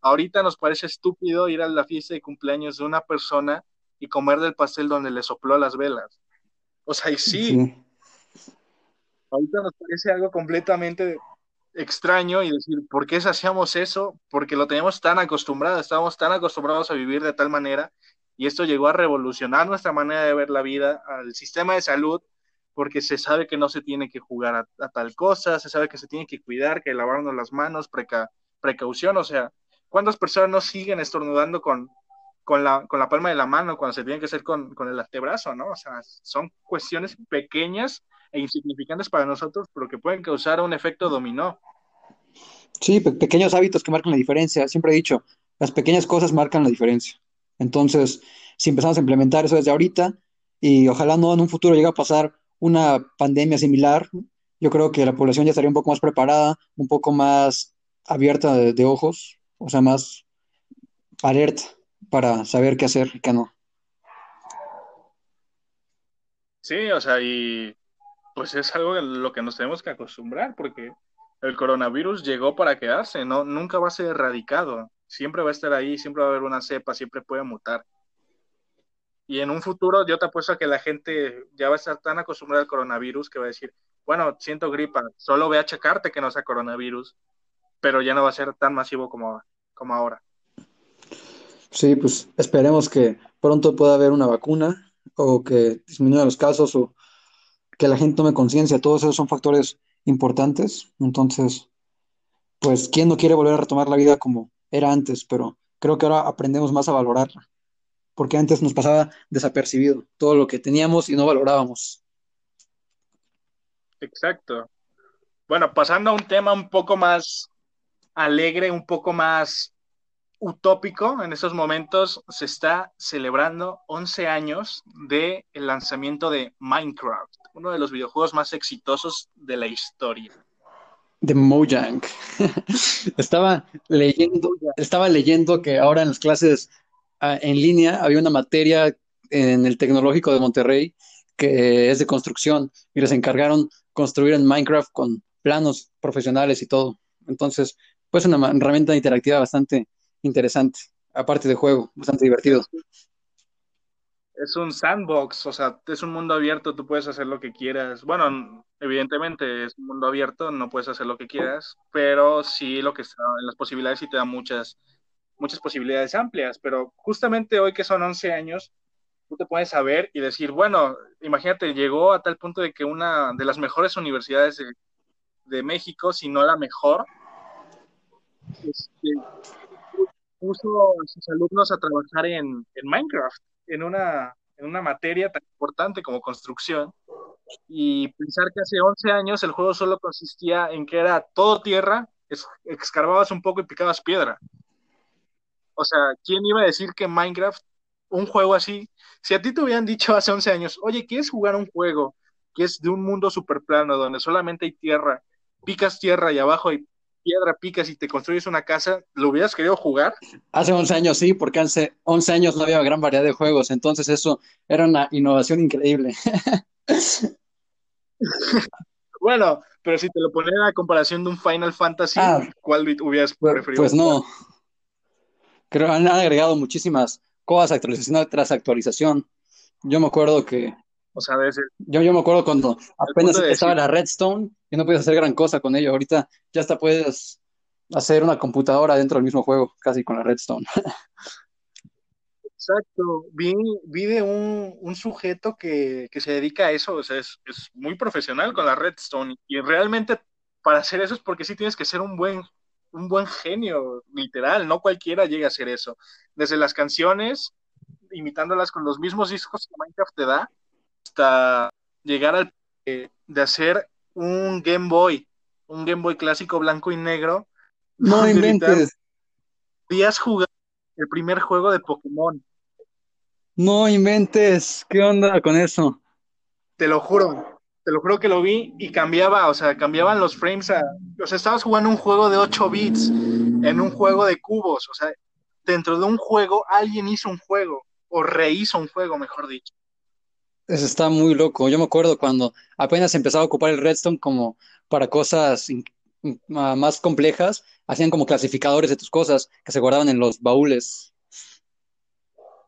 ahorita nos parece estúpido ir a la fiesta de cumpleaños de una persona y comer del pastel donde le sopló las velas. O sea, y sí, ahorita nos parece algo completamente extraño y decir, ¿por qué hacíamos eso? Porque lo teníamos tan acostumbrado, estábamos tan acostumbrados a vivir de tal manera y esto llegó a revolucionar nuestra manera de ver la vida, al sistema de salud porque se sabe que no se tiene que jugar a, tal cosa, se sabe que se tiene que cuidar, que lavarnos las manos, precaución, o sea, ¿cuántas personas no siguen estornudando con, con, la, con la palma de la mano cuando se tiene que hacer con, con el antebrazo, ¿no? O sea, son cuestiones pequeñas e insignificantes para nosotros, pero que pueden causar un efecto dominó. Sí, pequeños hábitos que marcan la diferencia. Siempre he dicho, las pequeñas cosas marcan la diferencia. Entonces, si empezamos a implementar eso desde ahorita, y ojalá no en un futuro llegue a pasar una pandemia similar, yo creo que la población ya estaría un poco más preparada, un poco más abierta de, de ojos, o sea, más alerta para saber qué hacer y qué no. Sí, o sea, y pues es algo a lo que nos tenemos que acostumbrar, porque el coronavirus llegó para quedarse, no, nunca va a ser erradicado, siempre va a estar ahí, siempre va a haber una cepa, siempre puede mutar. Y en un futuro yo te apuesto a que la gente ya va a estar tan acostumbrada al coronavirus que va a decir, bueno, siento gripa, solo ve a checarte que no sea coronavirus, pero ya no va a ser tan masivo como, como ahora. Sí, pues esperemos que pronto pueda haber una vacuna o que disminuya los casos o que la gente tome conciencia. Todos esos son factores importantes. Entonces, pues, ¿quién no quiere volver a retomar la vida como era antes? Pero creo que ahora aprendemos más a valorarla, porque antes nos pasaba desapercibido todo lo que teníamos y no valorábamos. Exacto. Bueno, pasando a un tema un poco más alegre, un poco más utópico, en estos momentos se está celebrando 11 años del lanzamiento de Minecraft, uno de los videojuegos más exitosos de la historia. De Mojang. <laughs> estaba leyendo, estaba leyendo que ahora en las clases ah, en línea había una materia en el Tecnológico de Monterrey que es de construcción y les encargaron construir en Minecraft con planos profesionales y todo. Entonces, pues una herramienta interactiva bastante interesante, aparte de juego, bastante divertido. Es un sandbox, o sea, es un mundo abierto, tú puedes hacer lo que quieras. Bueno, evidentemente es un mundo abierto, no puedes hacer lo que quieras, pero sí lo que está en las posibilidades sí te da muchas, muchas posibilidades amplias. Pero justamente hoy que son 11 años, tú te puedes saber y decir, bueno, imagínate, llegó a tal punto de que una de las mejores universidades de, México, si no la mejor, este, puso a sus alumnos a trabajar en, en Minecraft, en una, en una materia tan importante como construcción, y pensar que hace 11 años el juego solo consistía en que era todo tierra, escarbabas un poco y picabas piedra. O sea, ¿quién iba a decir que Minecraft, un juego así, si a ti te hubieran dicho hace 11 años, oye, ¿quieres jugar un juego que es de un mundo super plano, donde solamente hay tierra, picas tierra y abajo hay piedra picas y te construyes una casa, ¿lo hubieras querido jugar? Hace 11 años sí, porque hace 11 años no había gran variedad de juegos, entonces eso era una innovación increíble. <laughs> bueno, pero si te lo ponen a comparación de un Final Fantasy, ah, ¿cuál hubieras pues, preferido? Pues no. Creo que han agregado muchísimas cosas, actualización tras actualización. Yo me acuerdo que o sea, desde, yo, yo me acuerdo cuando apenas estaba la Redstone y no podías hacer gran cosa con ello. Ahorita ya hasta puedes hacer una computadora dentro del mismo juego, casi con la Redstone. <laughs> Exacto. Vi, vi de un, un sujeto que, que, se dedica a eso, o sea, es, es, muy profesional con la Redstone y realmente para hacer eso es porque sí tienes que ser un buen, un buen genio, literal, no cualquiera llega a hacer eso. Desde las canciones, imitándolas con los mismos discos que Minecraft te da, hasta llegar al de hacer un Game Boy, un Game Boy clásico blanco y negro. No <laughs> inventes. Días jugar el primer juego de Pokémon. No inventes. ¿Qué onda con eso? Te lo juro. Te lo juro que lo vi y cambiaba, o sea, cambiaban los frames a. O sea, estabas jugando un juego de 8 bits en un juego de cubos. O sea, dentro de un juego alguien hizo un juego, o rehizo un juego, mejor dicho. Eso está muy loco. Yo me acuerdo cuando apenas empezaba a ocupar el Redstone como para cosas más complejas, hacían como clasificadores de tus cosas que se guardaban en los baúles.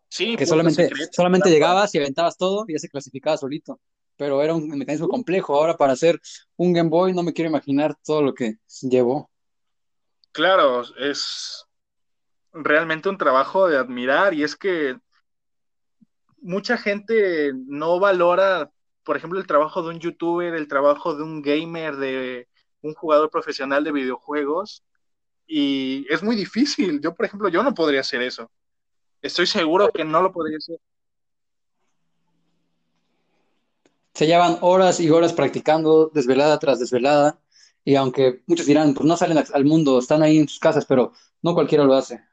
Sí, que solamente, solamente llegabas y aventabas todo y ya se clasificaba solito. Pero era un mecanismo complejo. Ahora para hacer un Game Boy no me quiero imaginar todo lo que llevó. Claro, es realmente un trabajo de admirar y es que mucha gente no valora, por ejemplo, el trabajo de un youtuber, el trabajo de un gamer, de un jugador profesional de videojuegos, y es muy difícil. Yo, por ejemplo, yo no podría hacer eso. Estoy seguro que no lo podría hacer. Se llevan horas y horas practicando desvelada tras desvelada, y aunque muchos dirán, pues no salen al mundo, están ahí en sus casas, pero no cualquiera lo hace.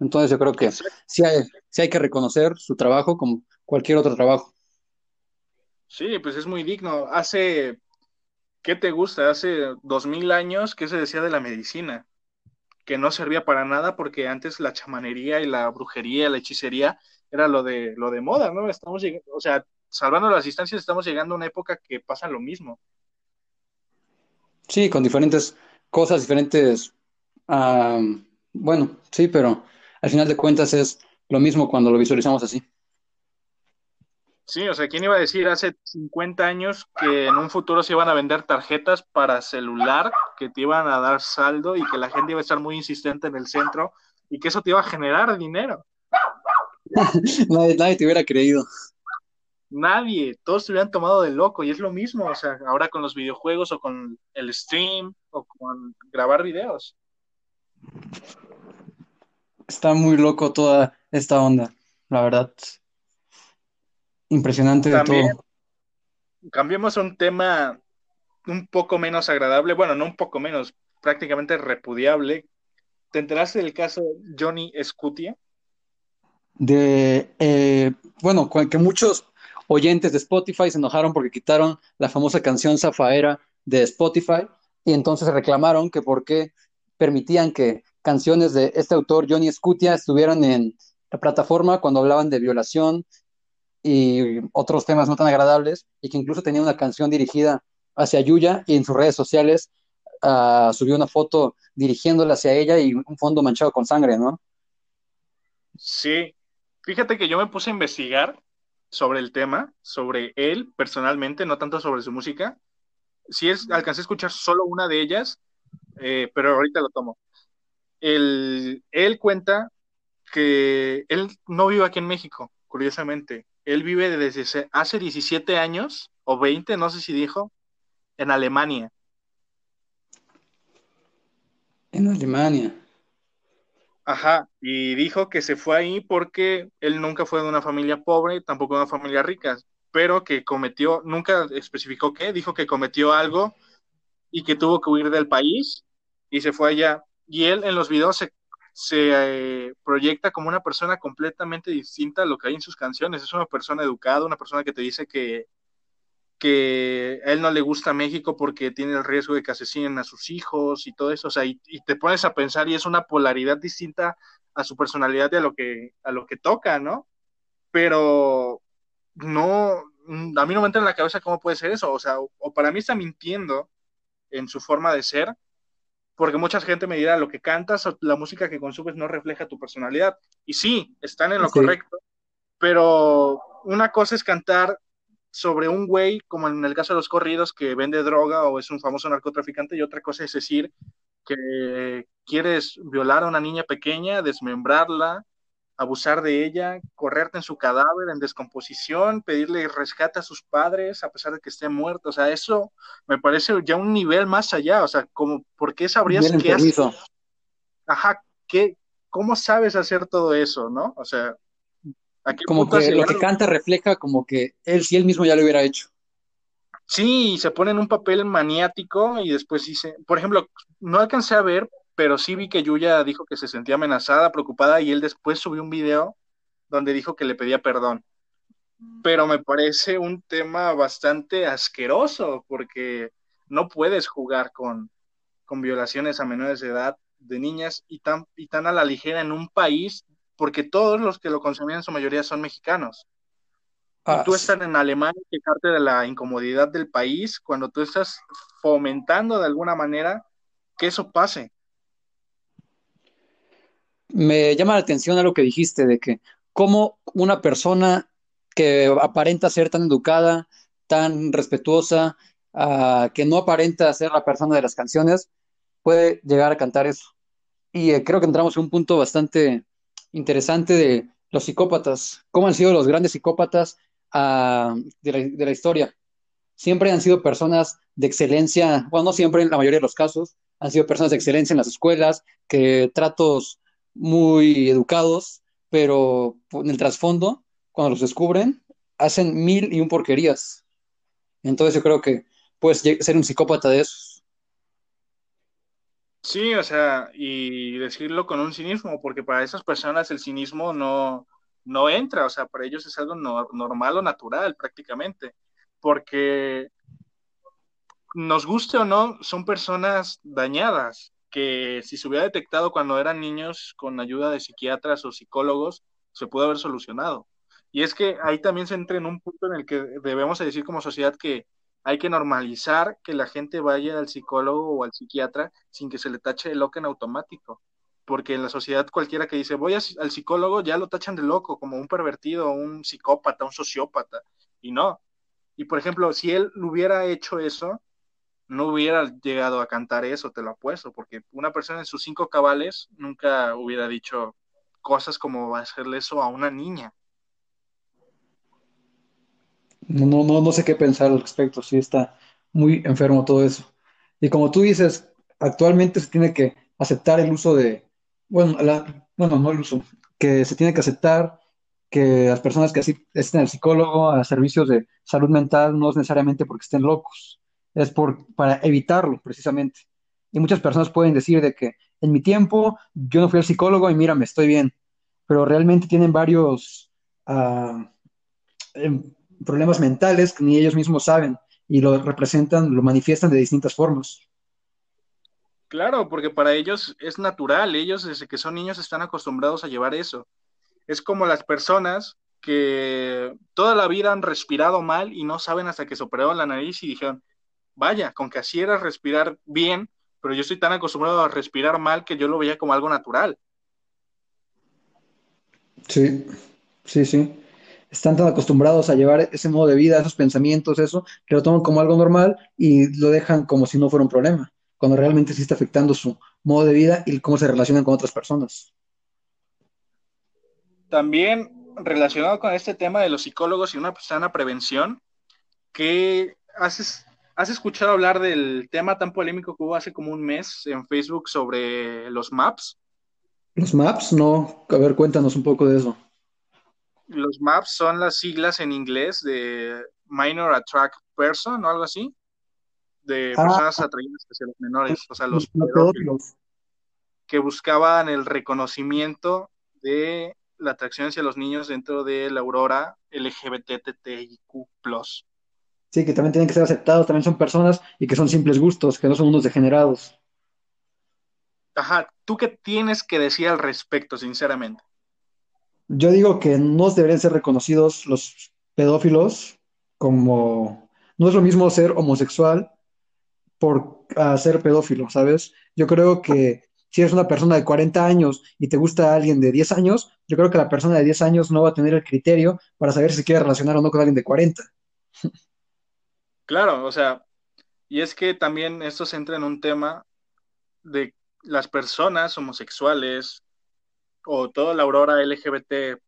Entonces yo creo que sí hay, hay que reconocer su trabajo como cualquier otro trabajo. Sí, pues es muy digno. Hace, ¿qué te gusta? Hace dos mil años, ¿qué se decía de la medicina? Que no servía para nada porque antes la chamanería y la brujería, la hechicería era lo de, lo de moda, ¿no? Estamos llegando, o sea, salvando las distancias, estamos llegando a una época que pasa lo mismo. Sí, con diferentes cosas, diferentes, bueno, sí, pero al final de cuentas es lo mismo cuando lo visualizamos así. Sí, o sea, ¿quién iba a decir hace 50 años que en un futuro se iban a vender tarjetas para celular, que te iban a dar saldo y que la gente iba a estar muy insistente en el centro y que eso te iba a generar dinero? <laughs> nadie, te hubiera creído. Nadie, todos se hubieran tomado de loco y es lo mismo, o sea, ahora con los videojuegos o con el stream o con grabar videos. Está muy loco toda esta onda, la verdad. Impresionante de todo. Cambiemos un tema un poco menos agradable, bueno, no un poco menos, prácticamente repudiable. ¿Te enteraste del caso Johnny Scutia? De, eh, bueno, que muchos oyentes de Spotify se enojaron porque quitaron la famosa canción Zafaera de Spotify y entonces reclamaron que por qué permitían que canciones de este autor, Johnny Scutia, estuvieran en la plataforma cuando hablaban de violación y otros temas no tan agradables, y que incluso tenía una canción dirigida hacia Yuya y en sus redes sociales uh, subió una foto dirigiéndola hacia ella y un fondo manchado con sangre, ¿no? Sí, fíjate que yo me puse a investigar sobre el tema, sobre él personalmente, no tanto sobre su música. Sí es, alcancé a escuchar solo una de ellas, eh, pero ahorita lo tomo. Él cuenta que él no vive aquí en México, curiosamente. Él vive desde hace 17 años, o 20, no sé si dijo, en Alemania. En Alemania. Ajá, y dijo que se fue ahí porque él nunca fue de una familia pobre, tampoco de una familia rica, pero que cometió, nunca especificó qué, dijo que cometió algo y que tuvo que huir del país y se fue allá. Y él en los videos se se eh, proyecta como una persona completamente distinta a lo que hay en sus canciones. Es una persona educada, una persona que te dice que, que a él no le gusta México porque tiene el riesgo de que asesinen a sus hijos y todo eso. O sea, y, te pones a pensar y es una polaridad distinta a su personalidad y a lo que, a lo que toca, ¿no? Pero no, a mí no me entra en la cabeza cómo puede ser eso. O sea, o para mí está mintiendo en su forma de ser porque mucha gente me dirá, lo que cantas o la música que consumes no refleja tu personalidad. Y sí, están en lo correcto, pero una cosa es cantar sobre un güey, como en el caso de los corridos, que vende droga o es un famoso narcotraficante, y otra cosa es decir que quieres violar a una niña pequeña, desmembrarla, abusar de ella, correrte en su cadáver en descomposición, pedirle rescate a sus padres a pesar de que esté muerto. O sea, eso me parece ya un nivel más allá. O sea, como, ¿por qué sabrías qué hacer? Ajá, ¿qué, ¿cómo sabes hacer todo eso, no? O sea, ¿a qué como que lo que canta refleja como que él, si él mismo ya lo hubiera hecho. Sí, se pone en un papel maniático y después dice, por ejemplo, no alcancé a ver, pero sí vi que Yuya dijo que se sentía amenazada, preocupada, y él después subió un video donde dijo que le pedía perdón. Pero me parece un tema bastante asqueroso, porque no puedes jugar con, con violaciones a menores de edad de niñas y tan, y tan a la ligera en un país, porque todos los que lo consumían en su mayoría son mexicanos. y tú estás en Alemania y quejarte de la incomodidad del país cuando tú estás fomentando de alguna manera que eso pase me llama la atención a lo que dijiste de que cómo una persona que aparenta ser tan educada, tan respetuosa, uh, que no aparenta ser la persona de las canciones, puede llegar a cantar eso. Y eh, creo que entramos en un punto bastante interesante de los psicópatas, cómo han sido los grandes psicópatas uh, de, la, de la historia. Siempre han sido personas de excelencia, bueno, no siempre, en la mayoría de los casos, han sido personas de excelencia en las escuelas, que tratos muy educados, pero en el trasfondo, cuando los descubren, hacen mil y un porquerías. Entonces yo creo que puedes ser un psicópata de esos. Sí, o sea, y decirlo con un cinismo, porque para esas personas el cinismo no, no entra, o sea, para ellos es algo normal o natural prácticamente, porque nos guste o no, son personas dañadas, que si se hubiera detectado cuando eran niños con ayuda de psiquiatras o psicólogos, se pudo haber solucionado. Y es que ahí también se entra en un punto en el que debemos decir como sociedad que hay que normalizar que la gente vaya al psicólogo o al psiquiatra sin que se le tache de loco en automático. Porque en la sociedad cualquiera que dice voy al psicólogo ya lo tachan de loco, como un pervertido, un psicópata, un sociópata. Y no. Y por ejemplo, si él hubiera hecho eso, no hubiera llegado a cantar eso, te lo apuesto, porque una persona en sus cinco cabales nunca hubiera dicho cosas como hacerle eso a una niña. No, no, no sé qué pensar al respecto, sí está muy enfermo todo eso. Y como tú dices, actualmente se tiene que aceptar el uso de, bueno, bueno, no el uso, que se tiene que aceptar que las personas que asisten al psicólogo, a servicios de salud mental, no es necesariamente porque estén locos, es por, para evitarlo precisamente. Y muchas personas pueden decir de que en mi tiempo yo no fui al psicólogo y mira, me estoy bien, pero realmente tienen varios em, problemas mentales que ni ellos mismos saben y lo representan, lo manifiestan de distintas formas. Claro, porque para ellos es natural, ellos desde que son niños están acostumbrados a llevar eso. Es como las personas que toda la vida han respirado mal y no saben hasta que se operaron la nariz y dijeron, vaya, con que así era respirar bien, pero yo estoy tan acostumbrado a respirar mal que yo lo veía como algo natural. Sí, sí, sí. Están tan acostumbrados a llevar ese modo de vida, esos pensamientos, eso, que lo toman como algo normal y lo dejan como si no fuera un problema, cuando realmente sí está afectando su modo de vida y cómo se relacionan con otras personas. También relacionado con este tema de los psicólogos y una sana prevención, ¿qué haces, has escuchado hablar del tema tan polémico que hubo hace como un mes en Facebook sobre los maps? Los maps, no. A ver, cuéntanos un poco de eso. Los maps son las siglas en inglés de Minor Attract Person o algo así, de ah. personas atraídas hacia los menores, o sea, los pedófilos, que buscaban el reconocimiento de la atracción hacia los niños dentro de la aurora LGBTTIQ+. Sí, que también tienen que ser aceptados, también son personas y que son simples gustos, que no son unos degenerados. Ajá, ¿tú qué tienes que decir al respecto, sinceramente? Yo digo que no deberían ser reconocidos los pedófilos como... No es lo mismo ser homosexual por ser pedófilo, ¿sabes? Yo creo que si eres una persona de 40 años y te gusta alguien de 10 años, yo creo que la persona de 10 años no va a tener el criterio para saber si quiere relacionar o no con alguien de 40. <laughs> Claro, o sea, y es que también esto se entra en un tema de las personas homosexuales o toda la aurora LGBT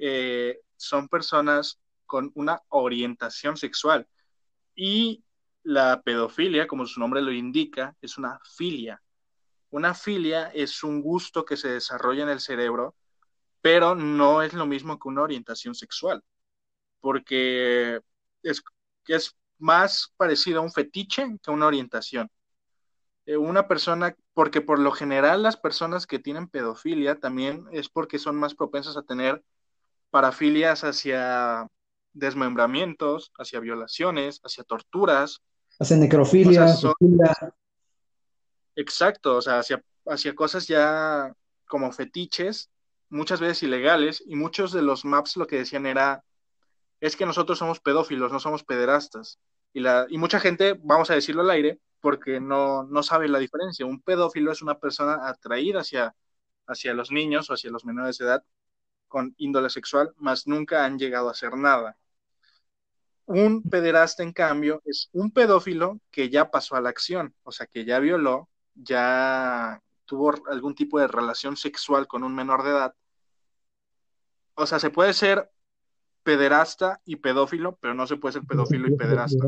eh, son personas con una orientación sexual. Y la pedofilia, como su nombre lo indica, es una filia. Una filia es un gusto que se desarrolla en el cerebro, pero no es lo mismo que una orientación sexual, porque es, es más parecido a un fetiche que a una orientación. Eh, una persona, porque por lo general las personas que tienen pedofilia también es porque son más propensas a tener parafilias hacia desmembramientos, hacia violaciones, hacia torturas. Hacia necrofilia. Exacto, o sea, hacia, hacia cosas ya como fetiches, muchas veces ilegales, y muchos de los maps lo que decían era, es que nosotros somos pedófilos, no somos pederastas. Y, la, y mucha gente, vamos a decirlo al aire, porque no, no sabe la diferencia. Un pedófilo es una persona atraída hacia, hacia los niños o hacia los menores de edad con índole sexual, mas nunca han llegado a hacer nada. Un pederasta, en cambio, es un pedófilo que ya pasó a la acción, o sea, que ya violó, ya tuvo algún tipo de relación sexual con un menor de edad. O sea, se puede ser pederasta y pedófilo, pero no se puede ser pedófilo y pederasta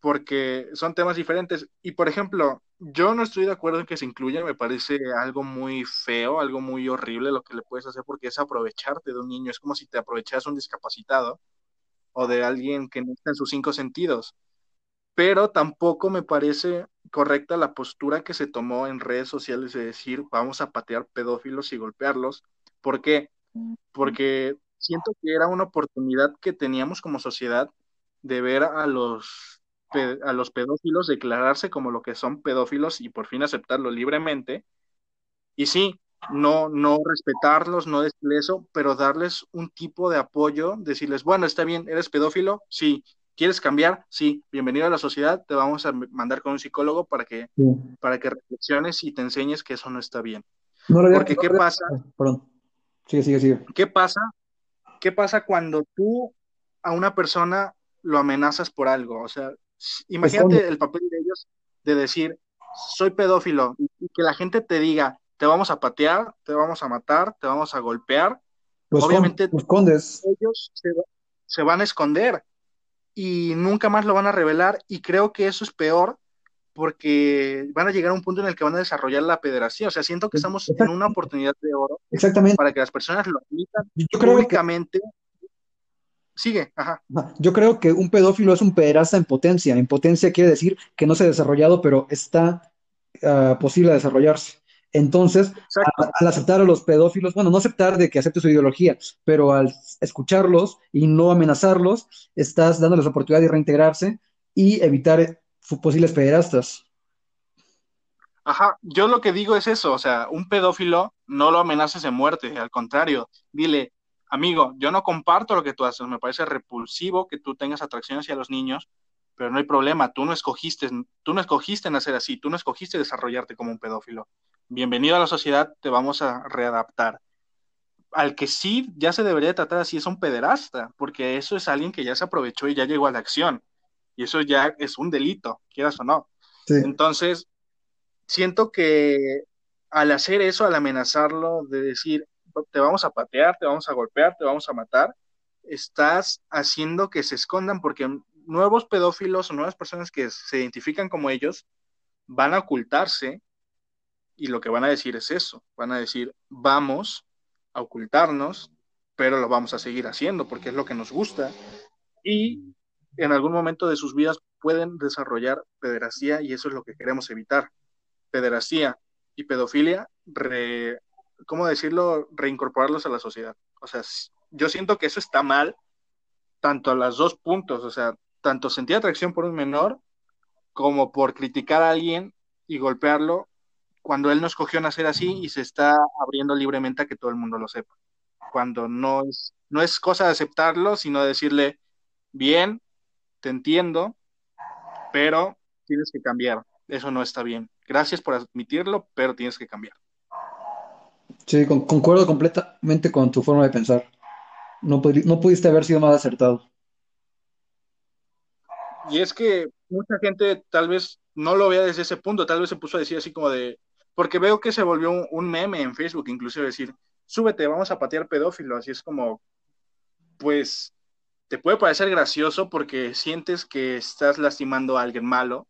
porque son temas diferentes. Y por ejemplo, yo no estoy de acuerdo en que se incluya, me parece algo muy feo, algo muy horrible lo que le puedes hacer porque es aprovecharte de un niño, es como si te aprovechas un discapacitado o de alguien que no está en sus cinco sentidos. Pero tampoco me parece correcta la postura que se tomó en redes sociales de decir vamos a patear pedófilos y golpearlos. ¿Por qué? Porque siento que era una oportunidad que teníamos como sociedad de ver a los, a los pedófilos declararse como lo que son pedófilos y por fin aceptarlo libremente. Y sí, no, no respetarlos, no decirles eso, pero darles un tipo de apoyo, decirles, bueno, está bien, eres pedófilo, sí, ¿quieres cambiar? Sí, bienvenido a la sociedad, te vamos a mandar con un psicólogo para que, para que reflexiones y te enseñes que eso no está bien. Porque, ¿qué pasa? Perdón. Sigue, sigue, sigue. ¿Qué pasa? ¿Qué pasa cuando tú a una persona lo amenazas por algo? O sea, imagínate el papel de ellos de decir, soy pedófilo, y que la gente te diga, te vamos a patear, te vamos a matar, te vamos a golpear. Obviamente ellos se, van a esconder y nunca más lo van a revelar y creo que eso es peor porque van a llegar a un punto en el que van a desarrollar la pederastía. O sea, siento que estamos en una oportunidad de oro Exactamente. para que las personas lo admitan Yo creo públicamente. Sigue, ajá. Yo creo que un pedófilo es un pederasta en potencia. En potencia quiere decir que no se ha desarrollado, pero está uh, posible desarrollarse. Entonces, al, aceptar a los pedófilos, bueno, no aceptar de que acepte su ideología, pero al escucharlos y no amenazarlos, estás dándoles la oportunidad de reintegrarse y evitar posibles pederastas. Ajá, yo lo que digo es eso, o sea, un pedófilo no lo amenaces de muerte, al contrario, dile, amigo, yo no comparto lo que tú haces, me parece repulsivo que tú tengas atracción hacia los niños, pero no hay problema, tú no escogiste, tú no escogiste nacer así, tú no escogiste desarrollarte como un pedófilo bienvenido a la sociedad, te vamos a readaptar. Al que sí ya se debería tratar así es un pederasta, porque eso es alguien que ya se aprovechó y ya llegó a la acción. Y eso ya es un delito, quieras o no. Entonces, siento que al hacer eso, al amenazarlo, de decir, te vamos a patear, te vamos a golpear, te vamos a matar, estás haciendo que se escondan porque nuevos pedófilos o nuevas personas que se identifican como ellos van a ocultarse y lo que van a decir es eso, van a decir, vamos a ocultarnos, pero lo vamos a seguir haciendo porque es lo que nos gusta y en algún momento de sus vidas pueden desarrollar pederastía y eso es lo que queremos evitar. Pederastía y pedofilia, ¿cómo decirlo? Reincorporarlos a la sociedad. O sea, yo siento que eso está mal, tanto a los dos puntos, o sea, tanto sentir atracción por un menor como por criticar a alguien y golpearlo cuando él no escogió nacer así y se está abriendo libremente a que todo el mundo lo sepa. Cuando no es, no es cosa de aceptarlo, sino decirle, bien, te entiendo, pero tienes que cambiar. Eso no está bien. Gracias por admitirlo, pero tienes que cambiar. Sí, concuerdo completamente con tu forma de pensar. No, no pudiste haber sido más acertado. Y es que mucha gente tal vez no lo vea desde ese punto, tal vez se puso a decir así como de, porque veo que se volvió un, meme en Facebook, inclusive decir, súbete, vamos a patear pedófilo, así es como, pues, te puede parecer gracioso porque sientes que estás lastimando a alguien malo,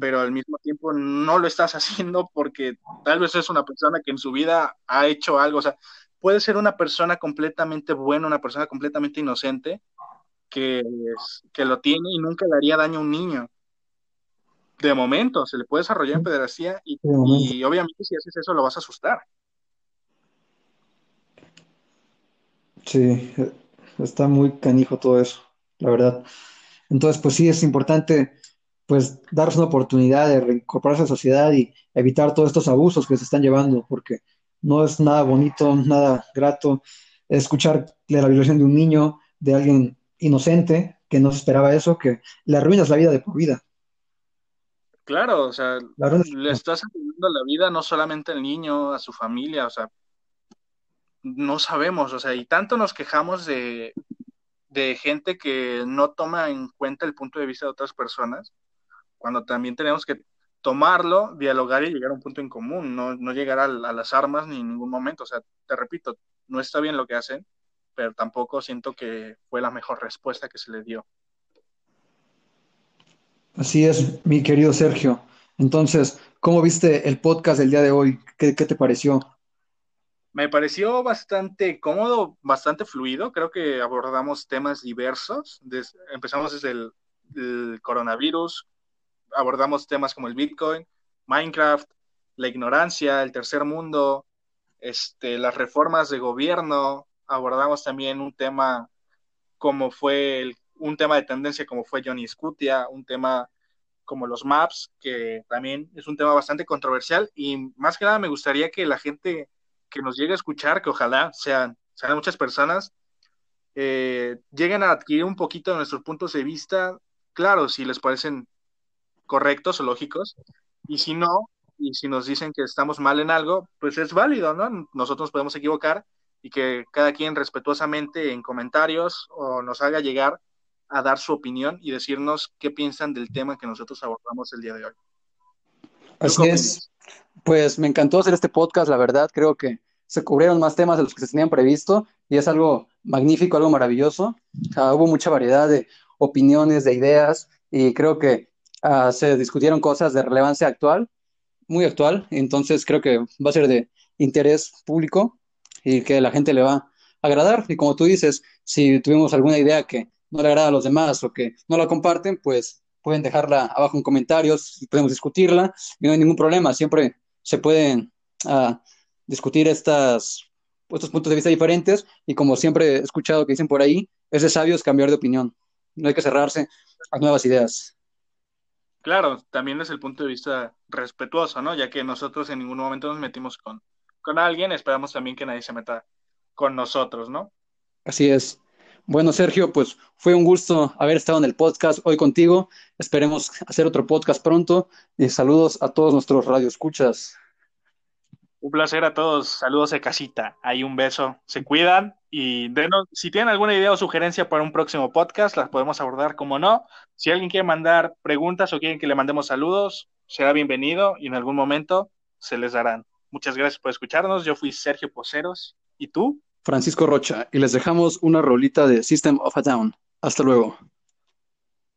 pero al mismo tiempo no lo estás <laughs> haciendo porque tal vez es una persona que en su vida ha hecho algo, o sea, puede ser una persona completamente buena, una persona completamente inocente, que, que lo tiene y nunca le haría daño a un niño. De momento, se le puede desarrollar en pederastía y, obviamente si haces eso lo vas a asustar. Sí, está muy canijo todo eso, la verdad. Entonces, pues sí, es importante pues darles una oportunidad de reincorporarse a la sociedad y evitar todos estos abusos que se están llevando, porque no es nada bonito, nada grato escuchar de la violación de un niño, de alguien inocente que no se esperaba eso, que le arruinas la vida de por vida. Claro, o sea, le estás ayudando la vida no solamente al niño, a su familia, o sea, no sabemos, o sea, y tanto nos quejamos de, gente que no toma en cuenta el punto de vista de otras personas, cuando también tenemos que tomarlo, dialogar y llegar a un punto en común, no, no llegar a, a, las armas ni en ningún momento. O sea, te repito, no está bien lo que hacen, pero tampoco siento que fue la mejor respuesta que se le dio. Así es, mi querido Sergio. Entonces, ¿cómo viste el podcast del día de hoy? ¿Qué, te pareció? Me pareció bastante cómodo, bastante fluido. Creo que abordamos temas diversos. empezamos desde el, coronavirus, abordamos temas como el Bitcoin, Minecraft, la ignorancia, el tercer mundo, este, las reformas de gobierno. Abordamos también un tema como fue el un tema de tendencia como fue Johnny Scutia, un tema como los maps, que también es un tema bastante controversial y más que nada me gustaría que la gente que nos llegue a escuchar, que ojalá sean, sean muchas personas, eh, lleguen a adquirir un poquito de nuestros puntos de vista, claro, si les parecen correctos o lógicos, y si no, y si nos dicen que estamos mal en algo, pues es válido, ¿no? Nosotros podemos equivocar y que cada quien respetuosamente en comentarios o nos haga llegar a dar su opinión y decirnos qué piensan del tema que nosotros abordamos el día de hoy. Así es. Pues me encantó hacer este podcast, la verdad, creo que se cubrieron más temas de los que se tenían previsto y es algo magnífico, algo maravilloso. Hubo mucha variedad de opiniones, de ideas y creo que ah, se discutieron cosas de relevancia actual, muy actual, entonces creo que va a ser de interés público y que la gente le va a agradar. Y como tú dices, si tuvimos alguna idea que no le agrada a los demás o que no la comparten, pues pueden dejarla abajo en comentarios, podemos discutirla y no hay ningún problema. Siempre se pueden uh, discutir estas, estos puntos de vista diferentes y como siempre he escuchado que dicen por ahí, es de sabios cambiar de opinión. No hay que cerrarse a nuevas ideas. Claro, también es el punto de vista respetuoso, ¿no? Ya que nosotros en ningún momento nos metimos con, con alguien, esperamos también que nadie se meta con nosotros, ¿no? Así es. Bueno, Sergio, pues fue un gusto haber estado en el podcast hoy contigo. Esperemos hacer otro podcast pronto y saludos a todos nuestros radioescuchas. Un placer a todos. Saludos de casita. Hay un beso. Se cuidan y si tienen alguna idea o sugerencia para un próximo podcast, las podemos abordar como no. Si alguien quiere mandar preguntas o quieren que le mandemos saludos, será bienvenido y en algún momento se les darán. Muchas gracias por escucharnos. Yo fui Sergio Poceros. ¿Y tú? Francisco Rocha. Y les dejamos una rolita de System of a Down. Hasta luego.